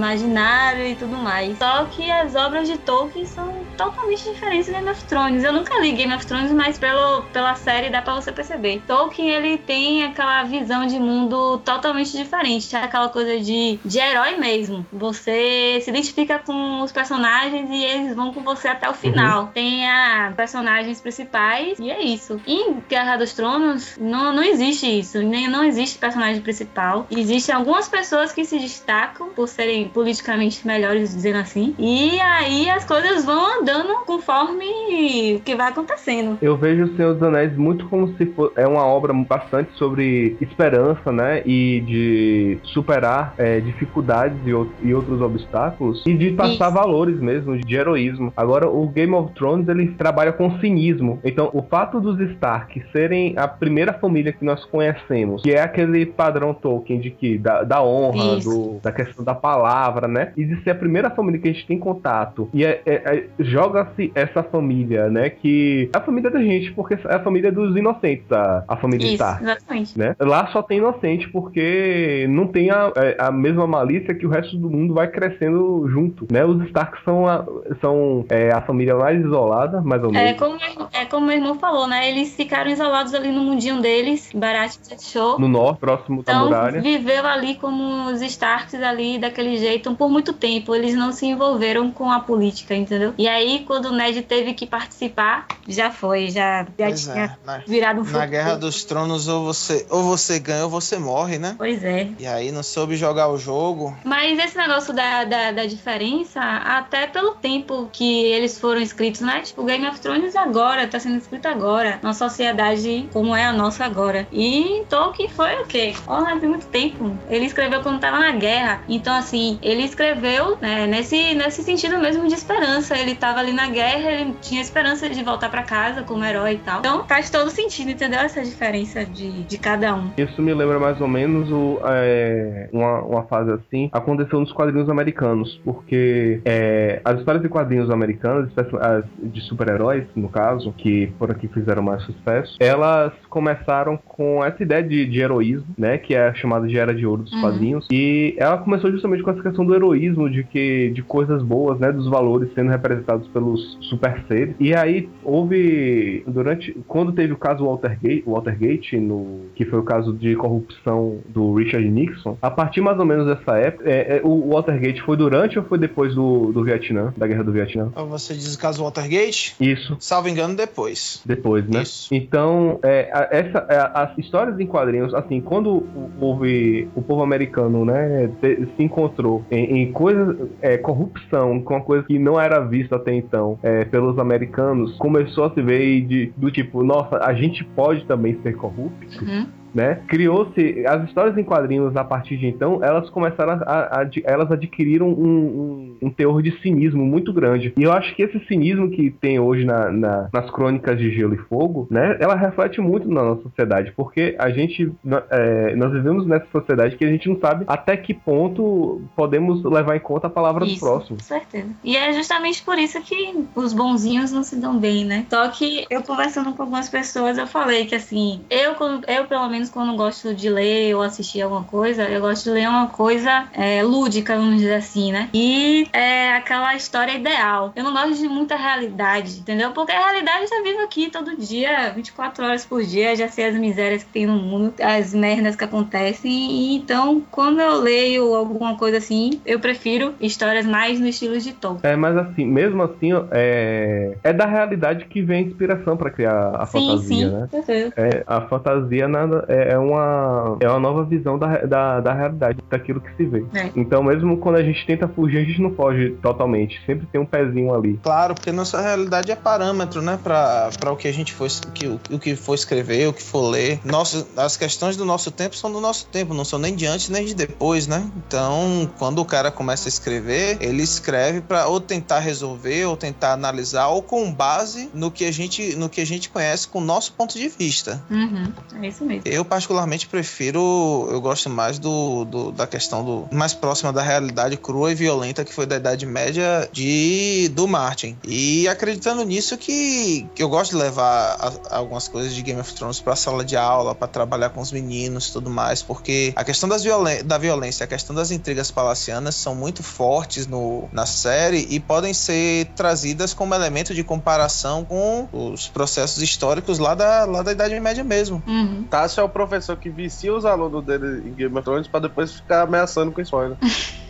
e tudo mais. Só que as obras de Tolkien são totalmente diferentes de Game of Thrones. Eu nunca li Game of Thrones, mas pelo, pela série dá pra você perceber. Tolkien, ele tem aquela visão de mundo totalmente diferente. Aquela coisa de, de herói mesmo. Você se identifica com os personagens e eles vão com você até o final. Tem a personagens principais e é isso. Em Guerra dos Tronos, não, não existe isso. Nem, não existe personagem principal. Existem algumas pessoas que se destacam por serem politicamente melhores, dizendo assim. E aí as coisas vão andando conforme o que vai acontecendo. Eu vejo o Senhor dos Anéis muito como se fosse é uma obra bastante sobre esperança, né? E de superar é, dificuldades e, e outros obstáculos e de passar Isso. valores mesmo, de heroísmo. Agora, o Game of Thrones ele trabalha com cinismo. Então, o fato dos Stark serem a primeira família que nós conhecemos, que é aquele padrão Tolkien de que da, da honra, do, da questão da palavra, né? E de ser a primeira família que a gente tem contato. E é- é- é- joga-se essa família, né? Que é a família da gente, porque é a família dos inocentes, a, a família Isso, Stark. exatamente. Né? Lá só tem inocente porque não tem a, é, a mesma malícia que o resto do mundo vai crescendo junto, né? Os Stark são a, são, é, a família mais isolada, mais ou É menos. como, é como meu irmão falou, né? Eles ficaram isolados ali no mundinho deles. Barato deixou. No norte, próximo da Então, muralha. viveu ali como os Starks ali daquele jeito por muito tempo. Eles não se envolveram com a política, entendeu? E aí, quando o Ned teve que participar, já foi, já, já tinha é. Na, virado um na futuro. Guerra dos Tronos, ou você, ou você ganha ou você morre, né? Pois é. E aí não soube jogar o jogo. Mas esse negócio da, da, da diferença, até pelo tempo que eles foram escritos, né? Tipo, Game of Thrones agora, tá sendo escrito agora. Numa sociedade como é a nossa agora. E Tolkien foi o quê? Olha, tem muito tempo. Ele escreveu quando tava na guerra. Então, assim, ele escreveu né, nesse, nesse sentido mesmo de esperança. Ele tava ali na guerra, ele tinha esperança de voltar pra casa como herói e tal. Então, faz todo sentido, entendeu? Essa diferença de, de cada um. Isso me lembra mais ou menos o, é, uma, uma fase assim. Aconteceu nos quadrinhos americanos, porque é, as histórias de quadrinhos americanas, as de super-heróis, no caso, que foram aqui fizeram mais sucesso, elas começaram com essa ideia de, de heroísmo, né? Que é chamada de Era de Ouro dos Uhum. quadrinhos. E ela começou justamente com essa questão do heroísmo, de que de coisas boas, né? Dos valores sendo representados pelos super seres. E aí houve durante quando teve o caso Watergate, Watergate no que foi o caso de corrupção do Richard Nixon. A partir mais ou menos dessa época, é, é, o Watergate foi durante ou foi depois do, do Vietnã, da guerra do Vietnã? Ou Você diz o caso Watergate? Isso. Salvo engano, depois. Depois, né? Isso. Então, é, a- essa, é, as histórias em quadrinhos, assim, quando houve o povo americano, né, te- se encontrou em, em coisas, é, corrupção, com uma coisa que não era vista até então é, pelos americanos, começou a se ver de, do tipo, nossa, a gente pode também ser corrupto. Uhum. Né? Criou-se as histórias em quadrinhos a partir de então, elas começaram a, a, a elas adquiriram um, um, um, teor de cinismo muito grande. E eu acho que esse cinismo que tem hoje na, na, nas crônicas de Gelo e Fogo, né? Ela reflete muito na nossa sociedade, porque a gente é, nós vivemos nessa sociedade que a gente não sabe até que ponto podemos levar em conta a palavra isso, do próximo. Com certeza. E é justamente por isso que os bonzinhos não se dão bem, né? Só que eu conversando com algumas pessoas, eu falei que assim, eu, eu pelo menos quando gosto de ler ou assistir alguma coisa, eu gosto de ler uma coisa é, lúdica, vamos dizer assim, né? E é aquela história ideal. Eu não gosto de muita realidade, entendeu? Porque a realidade já vivo aqui todo dia, 24 horas por dia, já sei as misérias que tem no mundo, as merdas que acontecem. E então, quando eu leio alguma coisa assim, eu prefiro histórias mais no estilo de Tolkien. É, mas assim, mesmo assim, é, é da realidade que vem a inspiração para criar a sim, fantasia, sim, né? Certeza. É, a fantasia nada, é, é, uma, é uma nova visão da, da, da realidade, daquilo que se vê. É. Então, mesmo quando a gente tenta fugir, a gente não foge totalmente. Sempre tem um pezinho ali. Claro, porque nossa realidade é parâmetro, né? Para o que a gente for, que, o que for escrever, o que for ler. Nosso, as questões do nosso tempo são do nosso tempo, não são nem de antes nem de depois, né? Então, quando o cara começa a escrever, ele escreve para ou tentar resolver, ou tentar analisar, ou com base no que a gente, no que a gente conhece com o nosso ponto de vista. Uhum, é isso mesmo. Eu, particularmente, prefiro, eu gosto mais do, do da questão do mais próxima da realidade crua e violenta que foi da Idade Média de do Martin. E acreditando nisso que, que eu gosto de levar a, algumas coisas de Game of Thrones para a sala de aula, para trabalhar com os meninos e tudo mais, porque a questão das violen da violência, a questão das intrigas palacianas são muito fortes no, na série e podem ser trazidas como elemento de comparação com os processos históricos lá da, lá da Idade Média mesmo. Uhum. Tássio é o professor que vicia os alunos dele em Game of Thrones para depois ficar ameaçando com spoiler.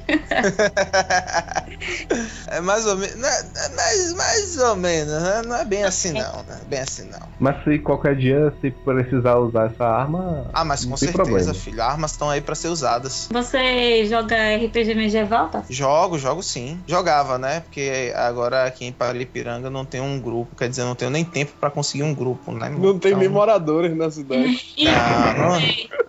é mais ou menos. É, mais, mais ou menos, né? Não é bem assim, não. Né? Bem assim, não. Mas se qualquer dia, se precisar usar essa arma. Ah, mas com certeza, problema. filho. Armas estão aí para ser usadas. Você joga RPG medieval, tá? Jogo, jogo sim. Jogava, né? Porque agora aqui em Paripiranga não tem um grupo. Quer dizer, não tenho nem tempo para conseguir um grupo, né? Não tem nem então, moradores na cidade. não, não,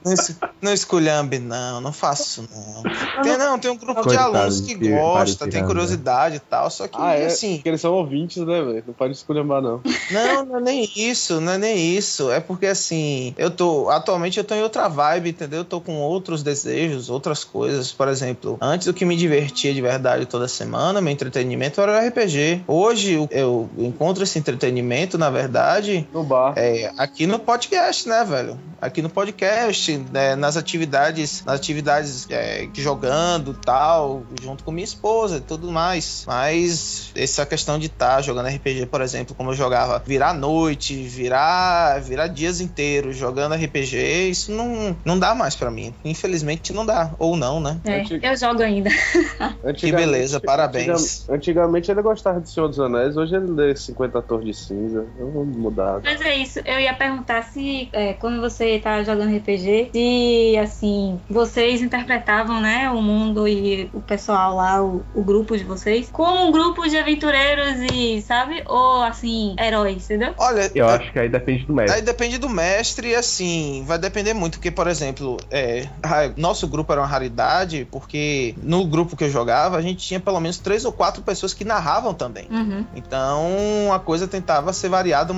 não, não esculhambe, não. Não faço, não. Tem, não, tem um grupo Coitado de alunos que gosta, tem curiosidade e tal, só que ah, é? assim. Porque eles são ouvintes, né, velho? Não pode escolher mais, não. Não, não é nem isso, não é nem isso. É porque assim, eu tô. Atualmente eu tô em outra vibe, entendeu? Eu tô com outros desejos, outras coisas. Por exemplo, antes o que me divertia de verdade toda semana, meu entretenimento era o RPG. Hoje eu, eu encontro esse entretenimento, na verdade. No bar. É, aqui no podcast, né, velho? Aqui no podcast, né, nas atividades, nas atividades é, jogando tal, junto com minha esposa e tudo mais. Mas essa questão de estar tá jogando RPG, por exemplo, como eu jogava, virar noite, virar, virar dias inteiros jogando RPG, isso não, não dá mais para mim. Infelizmente não dá. Ou não, né? É, eu jogo ainda. que beleza, parabéns. Antigamente ele gostava de Senhor dos Anéis, hoje ele lê 50 Tons de Cinza. Eu vou mudar. Mas é isso, eu ia perguntar se é, quando você tá jogando RPG, se assim, vocês interpretavam, né, o mundo e o pessoal lá, o, o grupo de vocês, como um grupo de aventureiros e, sabe? Ou assim, heróis, entendeu? Olha, eu acho que aí depende do mestre. Aí depende do mestre e assim, vai depender muito, porque, por exemplo, é, nosso grupo era uma raridade, porque no grupo que eu jogava, a gente tinha pelo menos três ou quatro pessoas que narravam também. Uhum. Então a coisa tentava ser variada,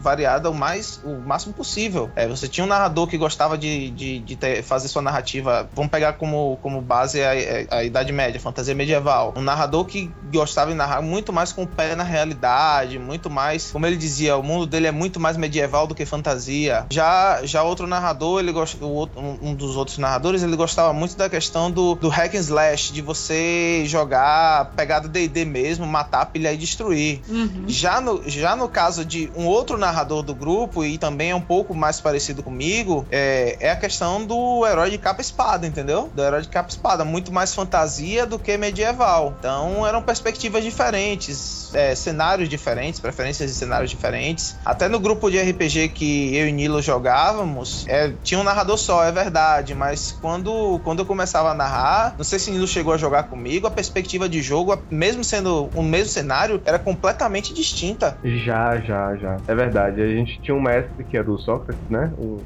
variada o mais o máximo possível. É, você tinha um narrador que gostava de, de, de ter, fazer sua narrativa. Vamos pegar como, como base a, a, a Idade Média, fantasia medieval. Um narrador que gostava de narrar muito mais com o pé na realidade, muito mais, como ele dizia, o mundo dele é muito mais medieval do que fantasia. Já, já outro narrador, ele gosta, um dos outros narradores, ele gostava muito da questão do, do hack and slash, de você jogar pegada D&D mesmo, matar, pilhar e destruir. Uhum. Já, no, já no caso de um outro narrador do grupo, e também é um pouco mais parecido comigo, é, é a questão do herói de capa espada, entendeu? Do herói de capa espada, muito mais fantasia do que medieval. Então eram perspectivas diferentes, é, cenários diferentes, preferências de cenários diferentes. Até no grupo de RPG que eu e Nilo jogávamos, é, tinha um narrador só, é verdade, mas quando, quando eu começava a narrar, não sei se Nilo chegou a jogar comigo, a perspectiva de jogo, mesmo sendo o mesmo cenário, era completamente distinta. Já, já, já. É verdade. A gente tinha um mestre que era o Sócrates, né? Um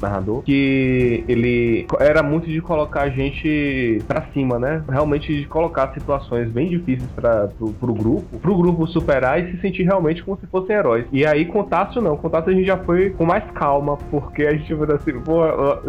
narrador, que ele era muito de colocar a gente pra cima, né? Realmente de colocar situações bem difíceis para pro, pro grupo, pro grupo superar e se sentir realmente como se fossem heróis. E aí, com Tássio, não. Com Tássio a gente já foi com mais calma, porque a gente viu assim, pô,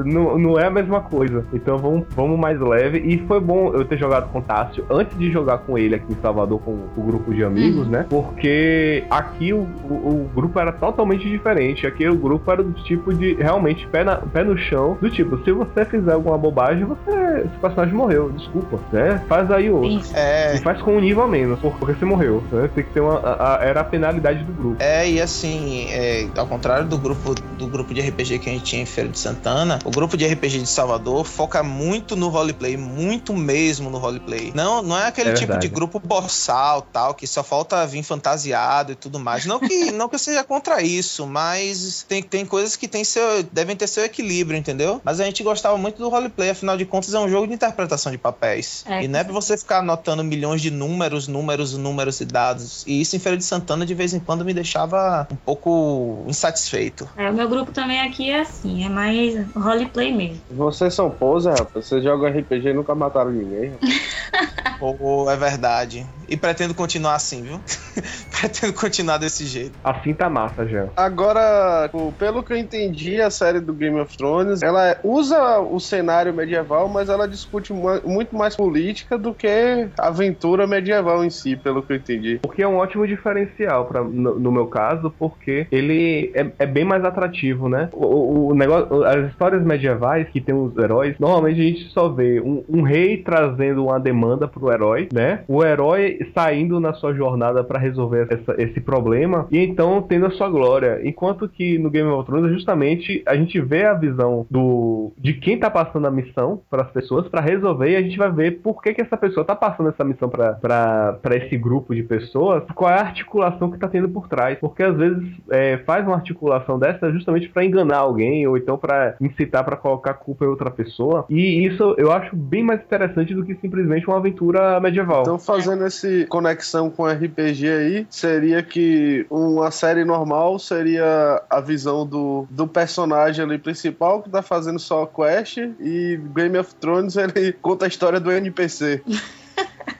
não, não é a mesma coisa. Então vamos, vamos mais leve. E foi bom eu ter jogado com Tássio antes de jogar com ele aqui em Salvador, com o grupo de amigos, uhum. né? Porque aqui o, o, o, grupo era totalmente diferente. Aqui o grupo era do tipo de realmente pé, na, pé no chão, do tipo, se você fizer alguma bobagem, você. Esse personagem morreu, desculpa, né? Faz aí outro. É... E faz com um nível a menos, porque você morreu. Né? Tem que ter uma. A, a, era a penalidade do grupo. É, e assim, é, ao contrário do grupo do grupo de RPG que a gente tinha em Feira de Santana, o grupo de RPG de Salvador foca muito no roleplay, muito mesmo no roleplay. Não, não é aquele é tipo de grupo borsal, tal, que só falta vir fantasiado e tudo mais. Não que, não que eu seja contra isso, mas tem, tem coisas que tem seu, devem ter seu equilíbrio, entendeu? Mas a gente gostava muito do roleplay, afinal de contas é um jogo de interpretação de papéis. É. E não é pra você ficar anotando milhões de números, números, números e dados. E isso em Feira de Santana de vez em quando me deixava um pouco insatisfeito. É, o meu grupo também aqui é assim, é mais roleplay mesmo. Vocês são poser, rapaz. Vocês jogam RPG e nunca mataram ninguém. oh, é verdade. E pretendo continuar assim, viu? pretendo continuar desse jeito. Assim tá massa, já. Agora, pelo que eu entendi, a série do Game of Thrones, ela usa o cenário medieval, mas ela discute muito mais política do que aventura medieval em si, pelo que eu entendi. Porque é um ótimo diferencial pra, no, no meu caso, porque ele é, é, bem mais atrativo, né? O, o, negócio, as histórias medievais que tem os heróis, normalmente a gente só vê um, um rei trazendo uma demanda pro herói, né? O herói saindo na sua jornada para resolver essa, esse problema e então tendo a sua glória. Enquanto que no Game of Thrones, justamente, a gente vê a visão do de quem tá passando a missão para as pessoas para resolver e a gente vai ver por que, que essa pessoa tá passando essa missão para esse grupo de pessoas, qual é a articulação que tá tendo por trás. Porque às vezes é, faz uma articulação dessa justamente para enganar alguém ou então para incitar para colocar culpa em outra pessoa. E isso eu acho bem mais interessante do que simplesmente uma aventura medieval. Então, fazendo esse esse conexão com RPG aí seria que uma série normal seria a visão do, do personagem ali principal que tá fazendo só quest e Game of Thrones ele conta a história do NPC.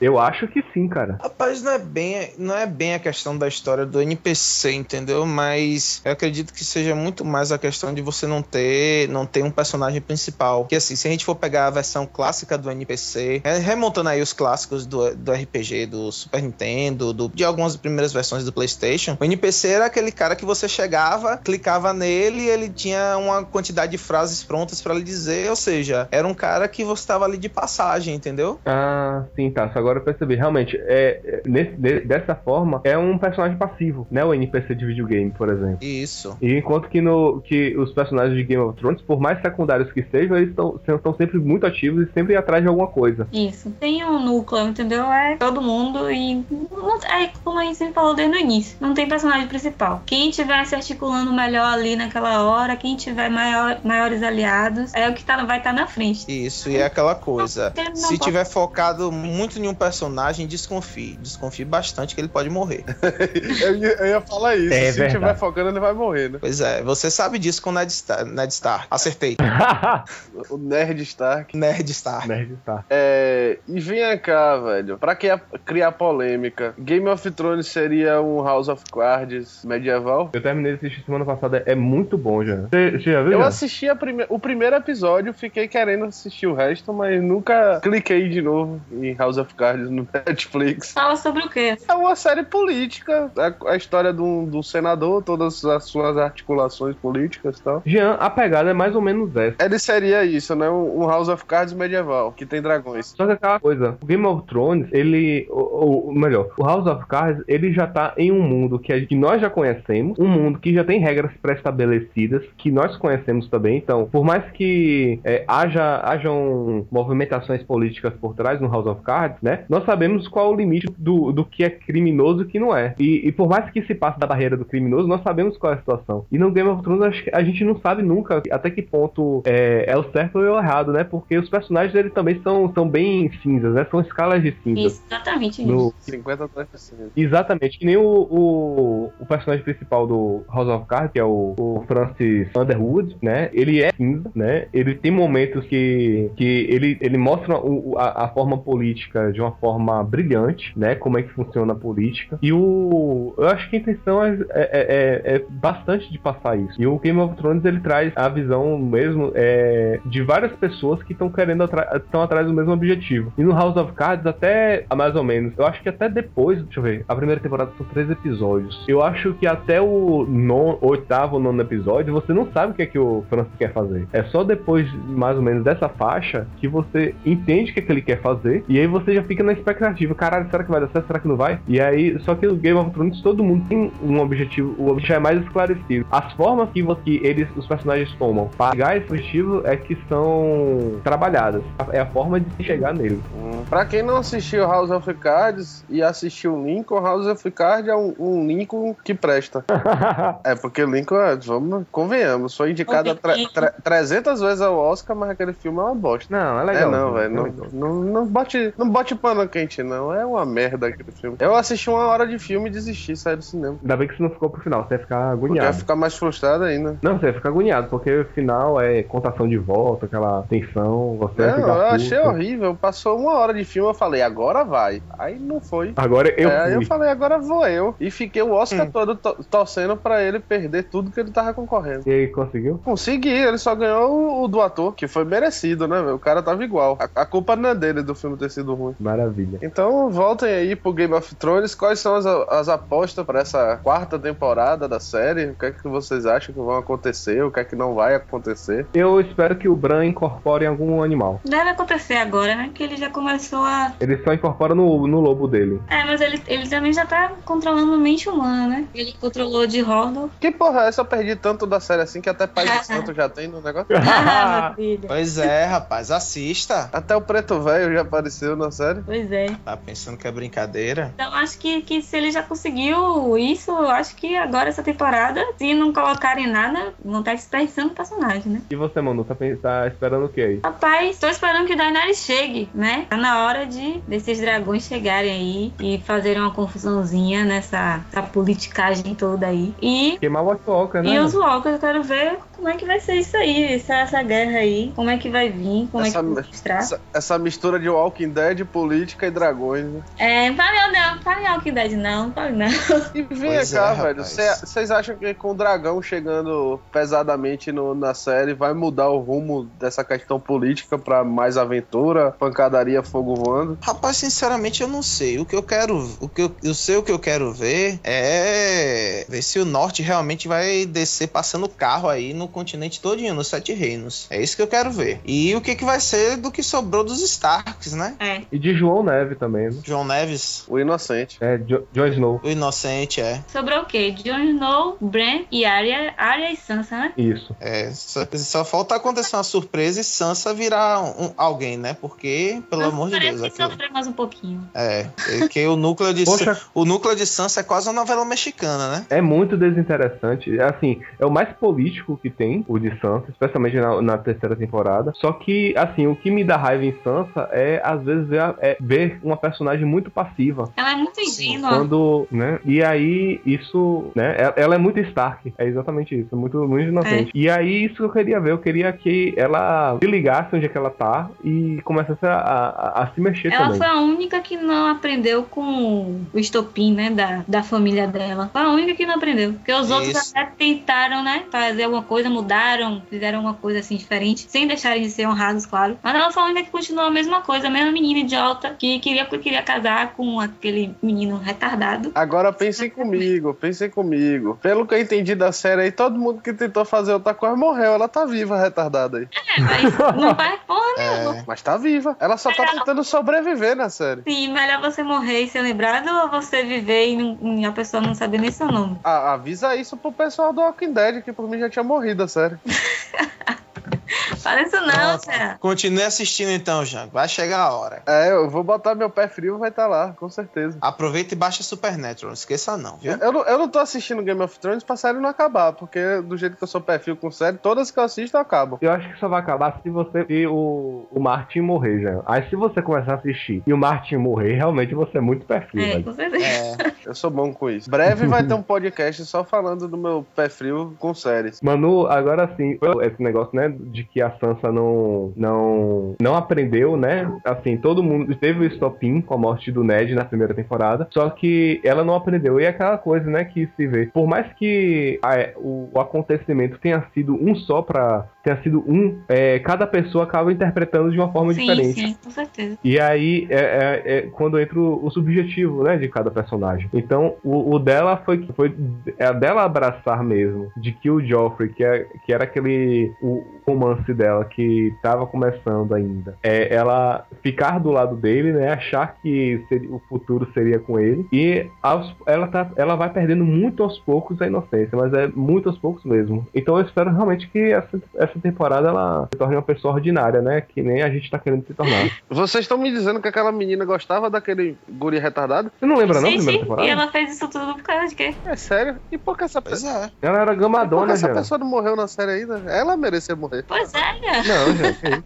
Eu acho que sim, cara. Rapaz, não é bem, não é bem a questão da história do NPC, entendeu? Mas eu acredito que seja muito mais a questão de você não ter, não ter um personagem principal. Que assim, se a gente for pegar a versão clássica do NPC, é, remontando aí os clássicos do, do RPG, do Super Nintendo, do, de algumas primeiras versões do PlayStation, o NPC era aquele cara que você chegava, clicava nele e ele tinha uma quantidade de frases prontas para lhe dizer, ou seja, era um cara que você estava ali de passagem, entendeu? Ah, sim, tá agora eu percebi. Realmente, é, é nesse, de, dessa forma, é um personagem passivo, né? O NPC de videogame, por exemplo. Isso. E enquanto que, no, que os personagens de Game of Thrones, por mais secundários que sejam, eles estão sempre muito ativos e sempre atrás de alguma coisa. Isso. Tem um núcleo, entendeu? É todo mundo e. Não, é como a gente sempre falou desde o início. Não tem personagem principal. Quem estiver se articulando melhor ali naquela hora, quem tiver maior, maiores aliados, é o que tá, vai estar tá na frente. Isso, e é aquela coisa. Se tiver focado muito em um personagem, desconfie. Desconfie bastante que ele pode morrer. eu, ia, eu, ia, falar isso. É Se verdade. tiver focando, ele vai morrer, né? Pois é, você sabe disso com o Ned, Star, Ned Stark. Acertei. o Nerd Stark. Nerd Stark. Nerd Stark. É, e venha cá, velho. Pra que criar polêmica? Game of Thrones seria um House of Cards medieval? Eu terminei de assistir semana passada. É muito bom, já. Você, já viu? Eu já? assisti prime... o primeiro episódio, fiquei querendo assistir o resto, mas nunca cliquei de novo em House of Cards no Netflix. Fala sobre o quê? É uma série política. A, a história do, do senador, todas as suas articulações políticas e tal. Jean, a pegada é mais ou menos essa. Ele seria isso, né? Um House of Cards medieval, que tem dragões. Só que aquela coisa, o Game of Thrones, ele. Ou, melhor, o House of Cards, ele já tá em um mundo que, a, que nós já conhecemos, um mundo que já tem regras pré-estabelecidas, que nós conhecemos também. Então, por mais que é, haja hajam movimentações políticas por trás no House of Cards, né? Nós sabemos qual é o limite do, do que é criminoso e o que não é. E, e por mais que se passe da barreira do criminoso, nós sabemos qual é a situação. E no Game of Thrones a gente não sabe nunca até que ponto é, é o certo ou é o errado, né? Porque os personagens dele também são, são bem cinzas, né? São escalas de cinzas. Exatamente No- isso. 50 tons de cinza. Exatamente, que nem o, o, o personagem principal do House of Cards, que é o, o Francis Underwood, né? Ele é cinza, né? Ele tem momentos que, que ele, ele mostra o- a, a forma política de uma forma brilhante, né? Como é que funciona a política. E o. Eu acho que a intenção é, é, é- é bastante de passar isso. E o Game of Thrones ele traz a visão mesmo é, de várias pessoas que estão querendo estão atrás do mesmo objetivo. E no House of Cards, até mais ou menos, eu acho que até depois, deixa eu ver, a primeira temporada são três episódios. Eu acho que até o non, oitavo nono episódio, você não sabe o que é que o Francis quer fazer. É só depois, mais ou menos, dessa faixa que você entende o que é que ele quer fazer. E aí você já fica na expectativa. Caralho, será que vai dar certo? Será que não vai? E aí, só que no Game of Thrones todo mundo tem um objetivo. O objetivo é mais esclarecido. As formas que, que eles, os personagens tomam para chegar esse objetivo é que são trabalhadas. É a forma de chegar nele. Hum. Pra quem não assistiu House of Cards e assistiu Lincoln, House of Cards é um, um Lincoln que presta. É, porque Lincoln, é, vamos, convenhamos, foi indicado tre- tre- 300 vezes ao Oscar, mas aquele filme é uma bosta. Não, é É legal. não, velho. é Não, legal. não, não, bote, não bote pano quente, não. É uma merda aquele filme. Eu assisti uma hora de filme e desisti, saí do cinema. Ainda bem que você não ficou pro final, você ia ficar Porque ia agoniado. ficar mais frustrado ainda. Não, você ia ficar agoniado, porque o final é contação de volta, aquela tensão, você Não, ficar eu puto. achei horrível. Passou uma hora de filme, eu falei, agora vai. Aí não foi. Agora eu é, aí eu fui. falei, agora vou eu. E fiquei o Oscar Hum. todo to- torcendo pra ele perder tudo que ele tava concorrendo. E aí, conseguiu? Consegui, ele só ganhou o, o do ator, que foi merecido, né, velho? O cara tava igual. A, a culpa não é dele do filme ter sido ruim. Maravilha. Então voltem aí pro Game of Thrones. Quais são as, as apostas pra essa quarta temporada da série? O que é que vocês acham que vão acontecer? O que é que não vai acontecer? Eu espero que o Bran incorpore algum animal. Deve acontecer agora, né? Porque ele já começou a. Ele só incorpora no, no lobo dele. É, mas ele, ele também já tá controlando a mente humana, né? Ele controlou de Hordor. Que porra é essa? Eu perdi tanto da série assim que até Pai de Santo já tem no negócio. Ah. Pois é, rapaz, assista. Até o Preto Velho já apareceu na série. Pois é. Tá pensando que é brincadeira? Então acho que, que se ele já conseguiu isso, eu acho que agora essa temporada, se não colocarem nada, vão estar desperdiçando o personagem, né? E você, Manu, tá, tá esperando o que aí? Rapaz, tô esperando que o Daenerys chegue, né? Tá na hora de desses dragões chegarem aí e fazerem uma confusãozinha nessa essa politicagem toda aí. E, Queimar o Walker, né? e os Walkers, eu quero ver como é que vai ser isso aí, essa, essa guerra aí, como é que vai vir, como Essa- é que vai mostrar. Essa, essa mistura de Walking Dead, política e dragões. Né? É, fale não, fale Walking Dead não, fale não. E vem Pois cá, é, velho. Vocês acham que com o dragão chegando pesadamente no- na série vai mudar o rumo dessa questão política pra mais aventura, pancadaria, fogo voando? Rapaz, sinceramente, eu não sei. O que eu quero. O que eu, eu sei o que eu quero ver é ver se o norte realmente vai descer passando carro aí no continente todinho, nos sete reinos. É isso que eu quero ver. E o que, que vai ser do que sobrou dos Starks, né? É, E de João Neve também, né? João Neves, O inocente. É, jo Jon Snow. o inocente, é. sobrou o quê? Jon Snow, Bran e Arya, Arya e Sansa, né? Isso. É, só, só falta acontecer uma surpresa e Sansa virar um- alguém, né? Porque, pelo Sansa amor de parece Deus, que aquilo. sofreu mais um pouquinho. É, porque o núcleo de Poxa, o núcleo de Sansa é quase uma novela mexicana, né? é muito desinteressante. Assim, é o mais político que tem, o de Sansa, especialmente na, na terceira temporada. Só que, assim, o que me dá raiva em Sansa é, às vezes, ver, a- é ver uma personagem muito passiva. Ela é muito ingênua. Quando, né? E aí, isso, né? Ela, ela é muito Stark. É exatamente isso. Muito, muito inocente. E aí, isso que eu queria ver. Eu queria que ela se ligasse onde é que ela tá e começasse a, a- a se mexer Ela também. foi a única que não aprendeu com o estopim, né, da, da família dela. Foi a única que não aprendeu. Porque os outros Isso. até tentaram, né, fazer alguma coisa, mudaram, fizeram uma coisa assim diferente, sem deixarem de ser honrados, claro. Mas ela única que continuou a mesma coisa, a mesma menina idiota que queria, queria casar com aquele menino retardado. Agora pensem comigo, pensem comigo. Pelo que eu entendi da série aí, todo mundo que tentou fazer outra coisa morreu. Ela tá viva, retardada aí. É, mas não faz porra nenhuma. É, Mas tá viva. Ela só tá tentando sobreviver na série. Sim, melhor você morrer e ser lembrado ou você viver e, não- e a pessoa não saber nem seu nome. Ah, avisa isso pro pessoal do Walking Dead, que por mim já tinha morrido a série. Fala isso não. Zé. Continue assistindo então, Jango. Vai chegar a hora. É, eu vou botar meu pé frio, vai estar lá, com certeza. Aproveita e baixa Supernatural. Não esqueça não, viu? Eu, não- eu não tô assistindo Game of Thrones pra série não acabar, porque do jeito que eu sou pé frio com série, todas que eu assisto eu acabo. Eu acho que só vai acabar se você ver o, o Martin morrer, já. Aí se você começar a assistir e o Martin morrer, realmente você é muito perfil, É, velho. com certeza. É. Eu sou bom com isso. Breve vai ter um podcast só falando do meu pé frio com séries. Manu, agora sim, esse negócio, né, de que a Sansa não, não, não aprendeu, né? Assim, todo mundo teve o estopim com a morte do Ned na primeira temporada, só que ela não aprendeu. E é aquela coisa, né, que se vê. Por mais que a- o, o acontecimento tenha sido um só pra. Tenha sido um, é, cada pessoa acaba interpretando de uma forma Sim, diferente. sim, com certeza. E aí é, é- é quando entra o, subjetivo, né, de cada personagem. Então, o, o dela foi, foi é a dela abraçar mesmo, de que o Joffrey, que, é, que era aquele o romance dela que tava começando ainda, é ela ficar do lado dele, né, achar que seria- o futuro seria com ele, e aos- ela, tá, ela vai perdendo muito aos poucos a inocência, mas é muito aos poucos mesmo. Então eu espero realmente que essa, essa temporada ela se torne uma pessoa ordinária, né, que nem a gente tá querendo se tornar. Vocês estão me dizendo que aquela menina gostava daquele guri retardado? Você não lembra não, sim, temporada? E ela fez isso tudo por causa de quê? É sério? E por que essa, pessoa, é. Ela era gamadona, essa já. pessoa não morreu na série ainda? Ela merecia morrer. Pois é, Não, gente.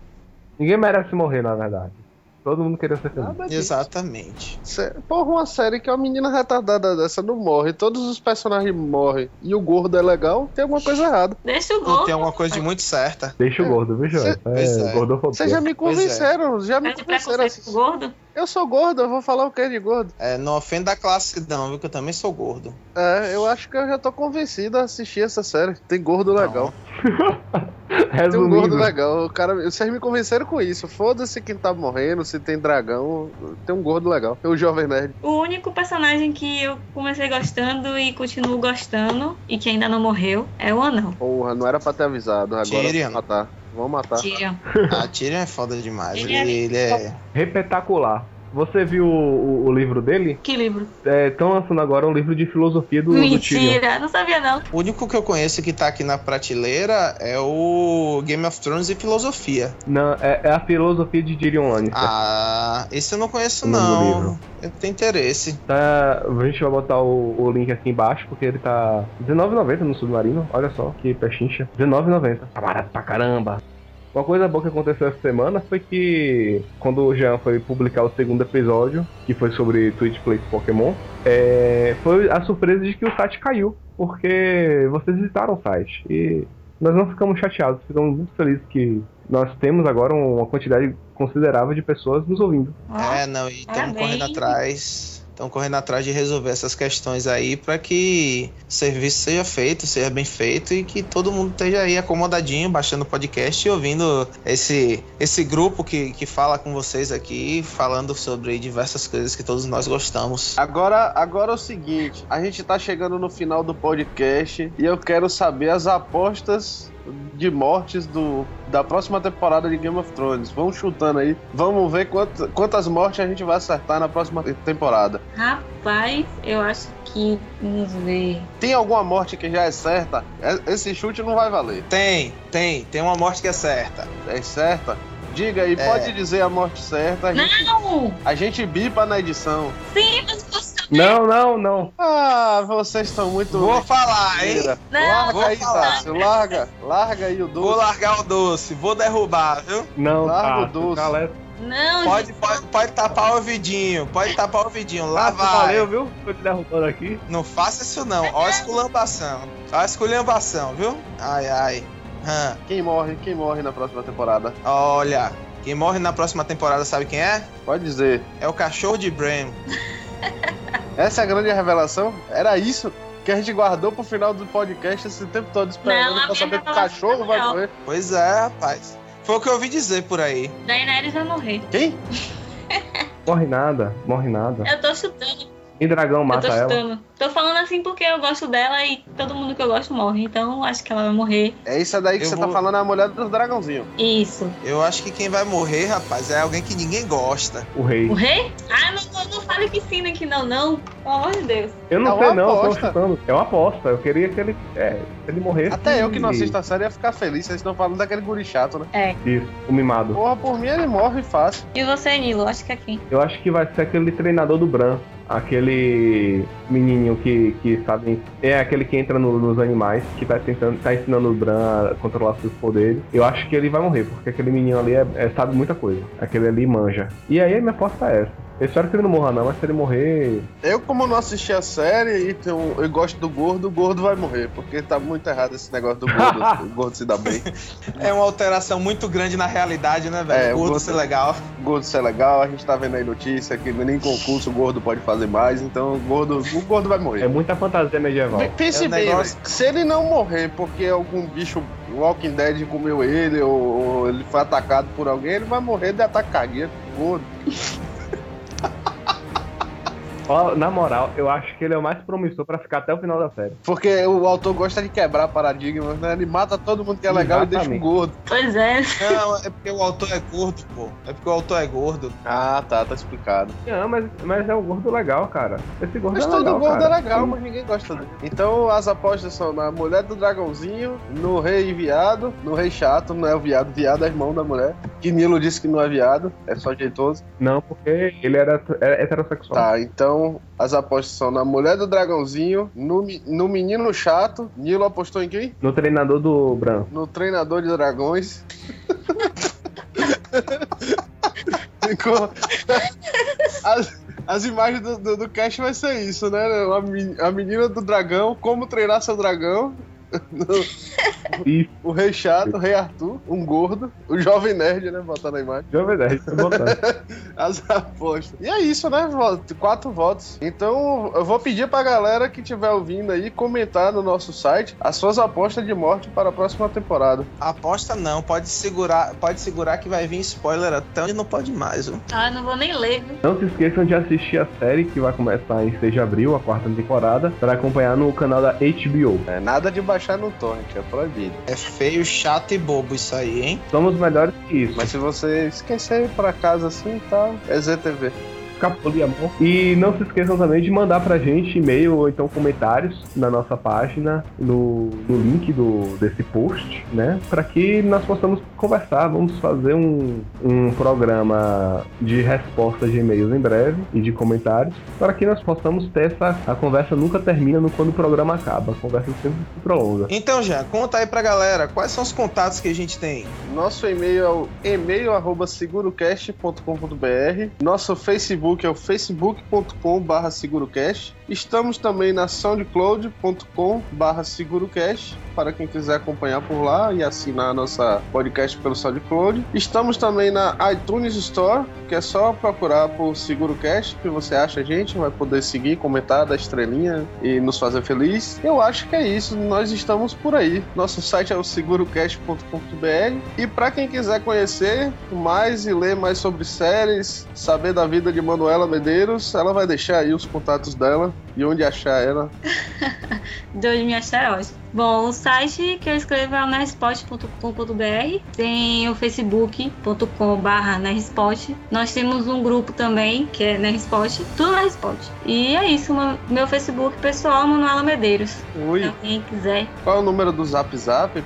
Ninguém merece morrer, na verdade. Todo mundo queria ser feliz. Disso. Exatamente. Sé- Porra, uma série que uma menina retardada dessa não morre, todos os personagens morrem e o gordo é legal, tem alguma coisa errada. deixa o Não gol. tem alguma coisa de muito certa. Deixa o gordo, viu, Joel? Pois É, é. Vocês já me é. convenceram, já me É de convenceram. preconceito com gordo? Eu sou gordo, eu vou falar o que de gordo? É, não ofenda a classe não, viu? Que eu também sou gordo. É, eu acho que eu já tô convencido a assistir essa série. Tem gordo legal. Tem um gordo legal. O cara, vocês me convenceram com isso. Foda-se quem tá morrendo, se tem dragão. Tem um gordo legal. Tem o Jovem Nerd. O único personagem que eu comecei gostando e continuo gostando, e que ainda não morreu, é o anão. Porra, não era pra ter avisado. Agora Tyrion. matar. Vamos matar. Tyrion. A Tyrion é foda demais. Ele Ele, é- ele é. Repetacular. Você viu o, o- o livro dele? Que livro? Estão lançando agora um livro de filosofia do, do Tyrion. Mentira, não sabia não. O único que eu conheço que tá aqui na prateleira é o Game of Thrones e Filosofia. Não, é, é a filosofia de Tyrion Lannister. Ah, esse eu não conheço O nome do não. livro. Eu tenho interesse. Tá, a gente vai botar o, o link aqui embaixo, porque ele tá R$19,90 no Submarino. Olha só, que pechincha. R$19,90. Tá barato pra caramba. Uma coisa boa que aconteceu essa semana foi que quando o Jean foi publicar o segundo episódio, que foi sobre Twitch Plays Pokémon, é, foi a surpresa de que o site caiu, porque vocês visitaram o site. E nós não ficamos chateados, ficamos muito felizes que nós temos agora uma quantidade considerável de pessoas nos ouvindo. É, não, e estamos correndo atrás. Estamos correndo atrás de resolver essas questões aí para que o serviço seja feito, seja bem feito e que todo mundo esteja aí acomodadinho, baixando o podcast e ouvindo esse, esse grupo que, que fala com vocês aqui, falando sobre diversas coisas que todos nós gostamos. Agora, agora é o seguinte, a gente tá chegando no final do podcast e eu quero saber as apostas de mortes do, da próxima temporada de Game of Thrones. Vamos chutando aí. Vamos ver quant- quantas mortes a gente vai acertar na próxima temporada. Rapaz, eu acho que. Vamos ver. Tem alguma morte que já é certa? É- Esse chute não vai valer. Tem, tem, tem uma morte que é certa. É certa? Diga aí, É. pode dizer a morte certa. A gente, Não! a gente bipa na edição. Sim, mas você. Não, não, não. Ah, vocês estão muito. Vou falar, hein? Não, larga vou aí. Tássio. Larga. Larga aí o Vou doce. largar o doce, vou derrubar, viu? Não, Larga o tá. doce. Caleta. Não, Pode, gente, pode, pode tapar o ouvidinho, pode tapar o ouvidinho, lá Ah, vai. valeu, viu? Tô te derrubando aqui. Não faça isso não, ó a esculambação, ó a esculhambação, viu? Ai, ai. Hã. Quem morre? Quem morre na próxima temporada? Olha, quem morre na próxima temporada sabe quem é? Pode dizer. É o cachorro de Bram. Essa é a grande revelação? Era isso que a gente guardou pro final do podcast esse tempo todo esperando Não, pra saber que o cachorro vai morrer. Pois é, rapaz. Foi o que eu ouvi dizer por aí. Daenerys vai morrer. Quem? Morre nada, morre nada. Eu tô chutando. E dragão Eu mata tô ela. Tô falando assim porque eu gosto dela e todo mundo que eu gosto morre. Então acho que ela vai morrer. É isso daí que Eu você vou- tá falando, é a mulher do dragãozinho. Isso. Eu acho que quem vai morrer, rapaz, é alguém que ninguém gosta. O rei. O rei? Ah, não, não, não fale que sim, que não, não. Pelo amor de Deus. Eu não É sei não, eu tô aposta. chutando. É uma aposta. Eu queria que ele. É, se ele morresse. Até eu que não assisto a série ia ficar feliz, vocês estão falando daquele guri chato, né? Isso, o mimado. Porra, por mim ele morre fácil. E você, Nilo? Acho que é quem? Eu acho que vai ser aquele treinador do Bran. Aquele menininho que, que sabe. É aquele que entra no- nos animais, que tá tentando. tá ensinando o Bran a controlar seus poderes. Eu acho que ele vai morrer, porque aquele menino ali é- é- sabe muita coisa. Aquele ali manja. E aí a minha aposta é essa. Eu espero que ele não morra não, mas se ele morrer. Eu, como não assisti a série e tenho- eu gosto do gordo, o gordo vai morrer, porque tá muito errado esse negócio do gordo, o gordo se dá bem. É uma alteração muito grande na realidade, né, velho? É, o gordo gosto- ser legal. O gordo ser legal, a gente tá vendo aí notícia que nem concurso o gordo pode fazer mais, então o gordo, o gordo vai É morrer. muita fantasia medieval. Pense É um bem, negócio- se ele não morrer porque algum bicho Walking Dead comeu ele ou, ou ele foi atacado por alguém, ele vai morrer de ataque cardíaco. Gordo. Ó, Na moral, eu acho que ele é o mais promissor pra ficar até o final da série. Porque o autor gosta de quebrar paradigmas, né? Ele mata todo mundo que é legal e deixa o Exatamente. gordo. Pois é. Não, é porque o autor é gordo, pô. É porque o autor é gordo. Ah, tá, tá explicado. Não, mas, mas é um gordo legal, cara. Esse gordo Mas é todo legal, gordo cara. é legal, mas ninguém gosta dele. Então as apostas são na mulher do dragãozinho, no rei viado, no rei chato, não é o viado, viado é irmão da mulher. Que Nilo disse que não é viado, é só jeitoso. Não, porque ele era, era heterossexual. Tá, então as apostas são na mulher do dragãozinho, no, no menino chato. Nilo apostou em quem? No treinador do Bran. No treinador de dragões. Ficou- as, as imagens do, do, do cast vai ser isso, né? A, men- a menina do dragão, como treinar seu dragão. O rei chato, o rei Arthur, um gordo, o jovem nerd, né? Botando a imagem. Jovem Nerd, tô botando. As apostas. E é isso, né? Quatro votos. Então, eu vou pedir pra galera que estiver ouvindo aí comentar no nosso site as suas apostas de morte para a próxima temporada. Aposta não, pode segurar, pode segurar que vai vir spoiler até onde não pode mais, viu? Ah, não vou nem ler, viu? Não se esqueçam de assistir a série que vai começar em 6 de abril, a quarta temporada, para acompanhar no canal da HBO. É, nada de baixar no torrent, é proibido. É feio, chato e bobo isso aí, hein? Somos melhores que isso. Mas se você esquecer ir pra casa assim tal, é ZTV. Ficar poliamor. E não se esqueçam também de mandar pra gente e-mail ou então comentários na nossa página, no, no link do, desse post, né? Para que nós possamos conversar. Vamos fazer um, um programa de resposta de e-mails em breve e de comentários, para que nós possamos ter essa. A conversa nunca termina no, quando o programa acaba. A conversa sempre se prolonga. Então, já, conta aí pra galera, quais são os contatos que a gente tem? Nosso e-mail é o e-mail@segurocast.com.br. Nosso Facebook é o facebook.com/segurocast. Estamos também na soundcloud.com/segurocast para quem quiser acompanhar por lá e assinar a nossa podcast pelo SoundCloud. Estamos também na iTunes Store, que é só procurar por SeguroCast que você acha a gente, vai poder seguir, comentar, dar estrelinha e nos fazer feliz. Eu acho que é isso, nós estamos por aí. Nosso site é o segurocast.com.br e para quem quiser conhecer mais e ler mais sobre séries, saber da vida de Manuela Medeiros, ela vai deixar aí os contatos dela e onde achar ela. De onde me achar é ótimo. Bom, o site que eu escrevo é o nerspot.com.br. Tem o facebook.com.br nerspot. Nós temos um grupo também, que é Nerspot. Tudo Nerspot. E é isso, meu- Facebook pessoal, Manuela Medeiros. Ui, Se alguém quiser. qual é o número do Zap Zap?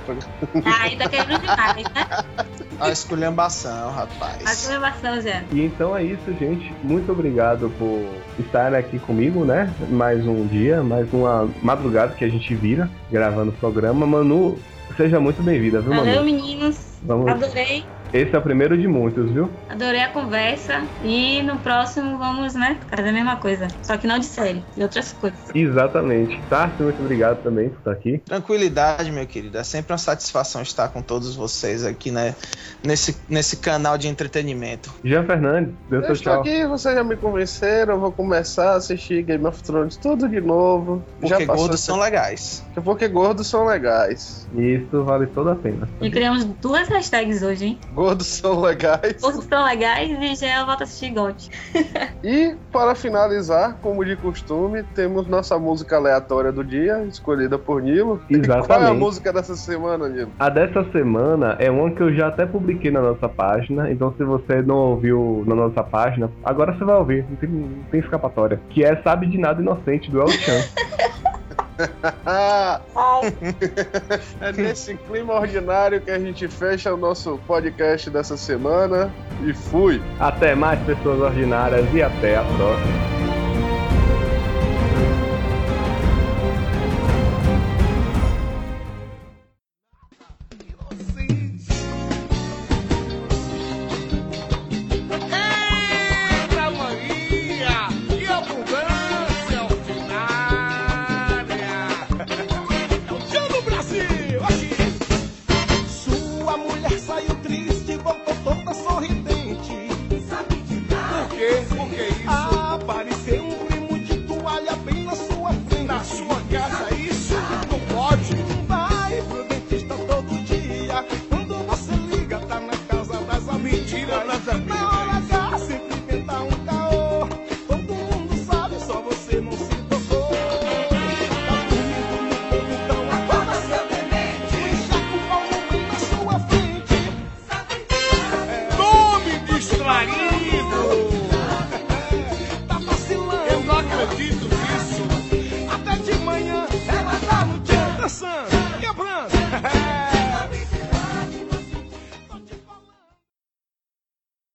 Aí tá querendo demais, né? A esculhambação, A rapaz. gravação já. E então é isso, gente. Muito obrigado por estar aqui comigo, né? Mais um dia, mais uma madrugada que a gente vira gravando o programa. Manu, seja muito bem-vinda, viu, Valeu, Manu? meninos. Vamos. Adorei. Esse é o primeiro de muitos, viu? Adorei a conversa. E no próximo vamos, né? Fazer a mesma coisa. Só que não de série, de outras coisas. Exatamente. Tarso, muito obrigado também por estar aqui. Tranquilidade, meu querido. É sempre uma satisfação estar com todos vocês aqui, né? Nesse, nesse canal de entretenimento. Jean Fernandes, deu Eu seu estou tchau. aqui, vocês já me convenceram, eu vou começar a assistir Game of Thrones tudo de novo. já Porque passou gordos são legais. Porque gordos são legais. Isso vale toda a pena. E criamos duas hashtags hoje, hein? Gordos são legais. Todos são legais e já volta a assistir GOT. E, para finalizar, como de costume, temos nossa música aleatória do dia, escolhida por Nilo. Qual é a Exatamente. música dessa semana, Nilo? A dessa semana é uma que eu já até publiquei na nossa página, então se você não ouviu na nossa página, agora você vai ouvir, não tem, não tem escapatória. Que é Sabe de Nada Inocente, do El Chan. É nesse clima ordinário que a gente fecha o nosso podcast dessa semana. E fui! Até mais, pessoas ordinárias, e até a próxima.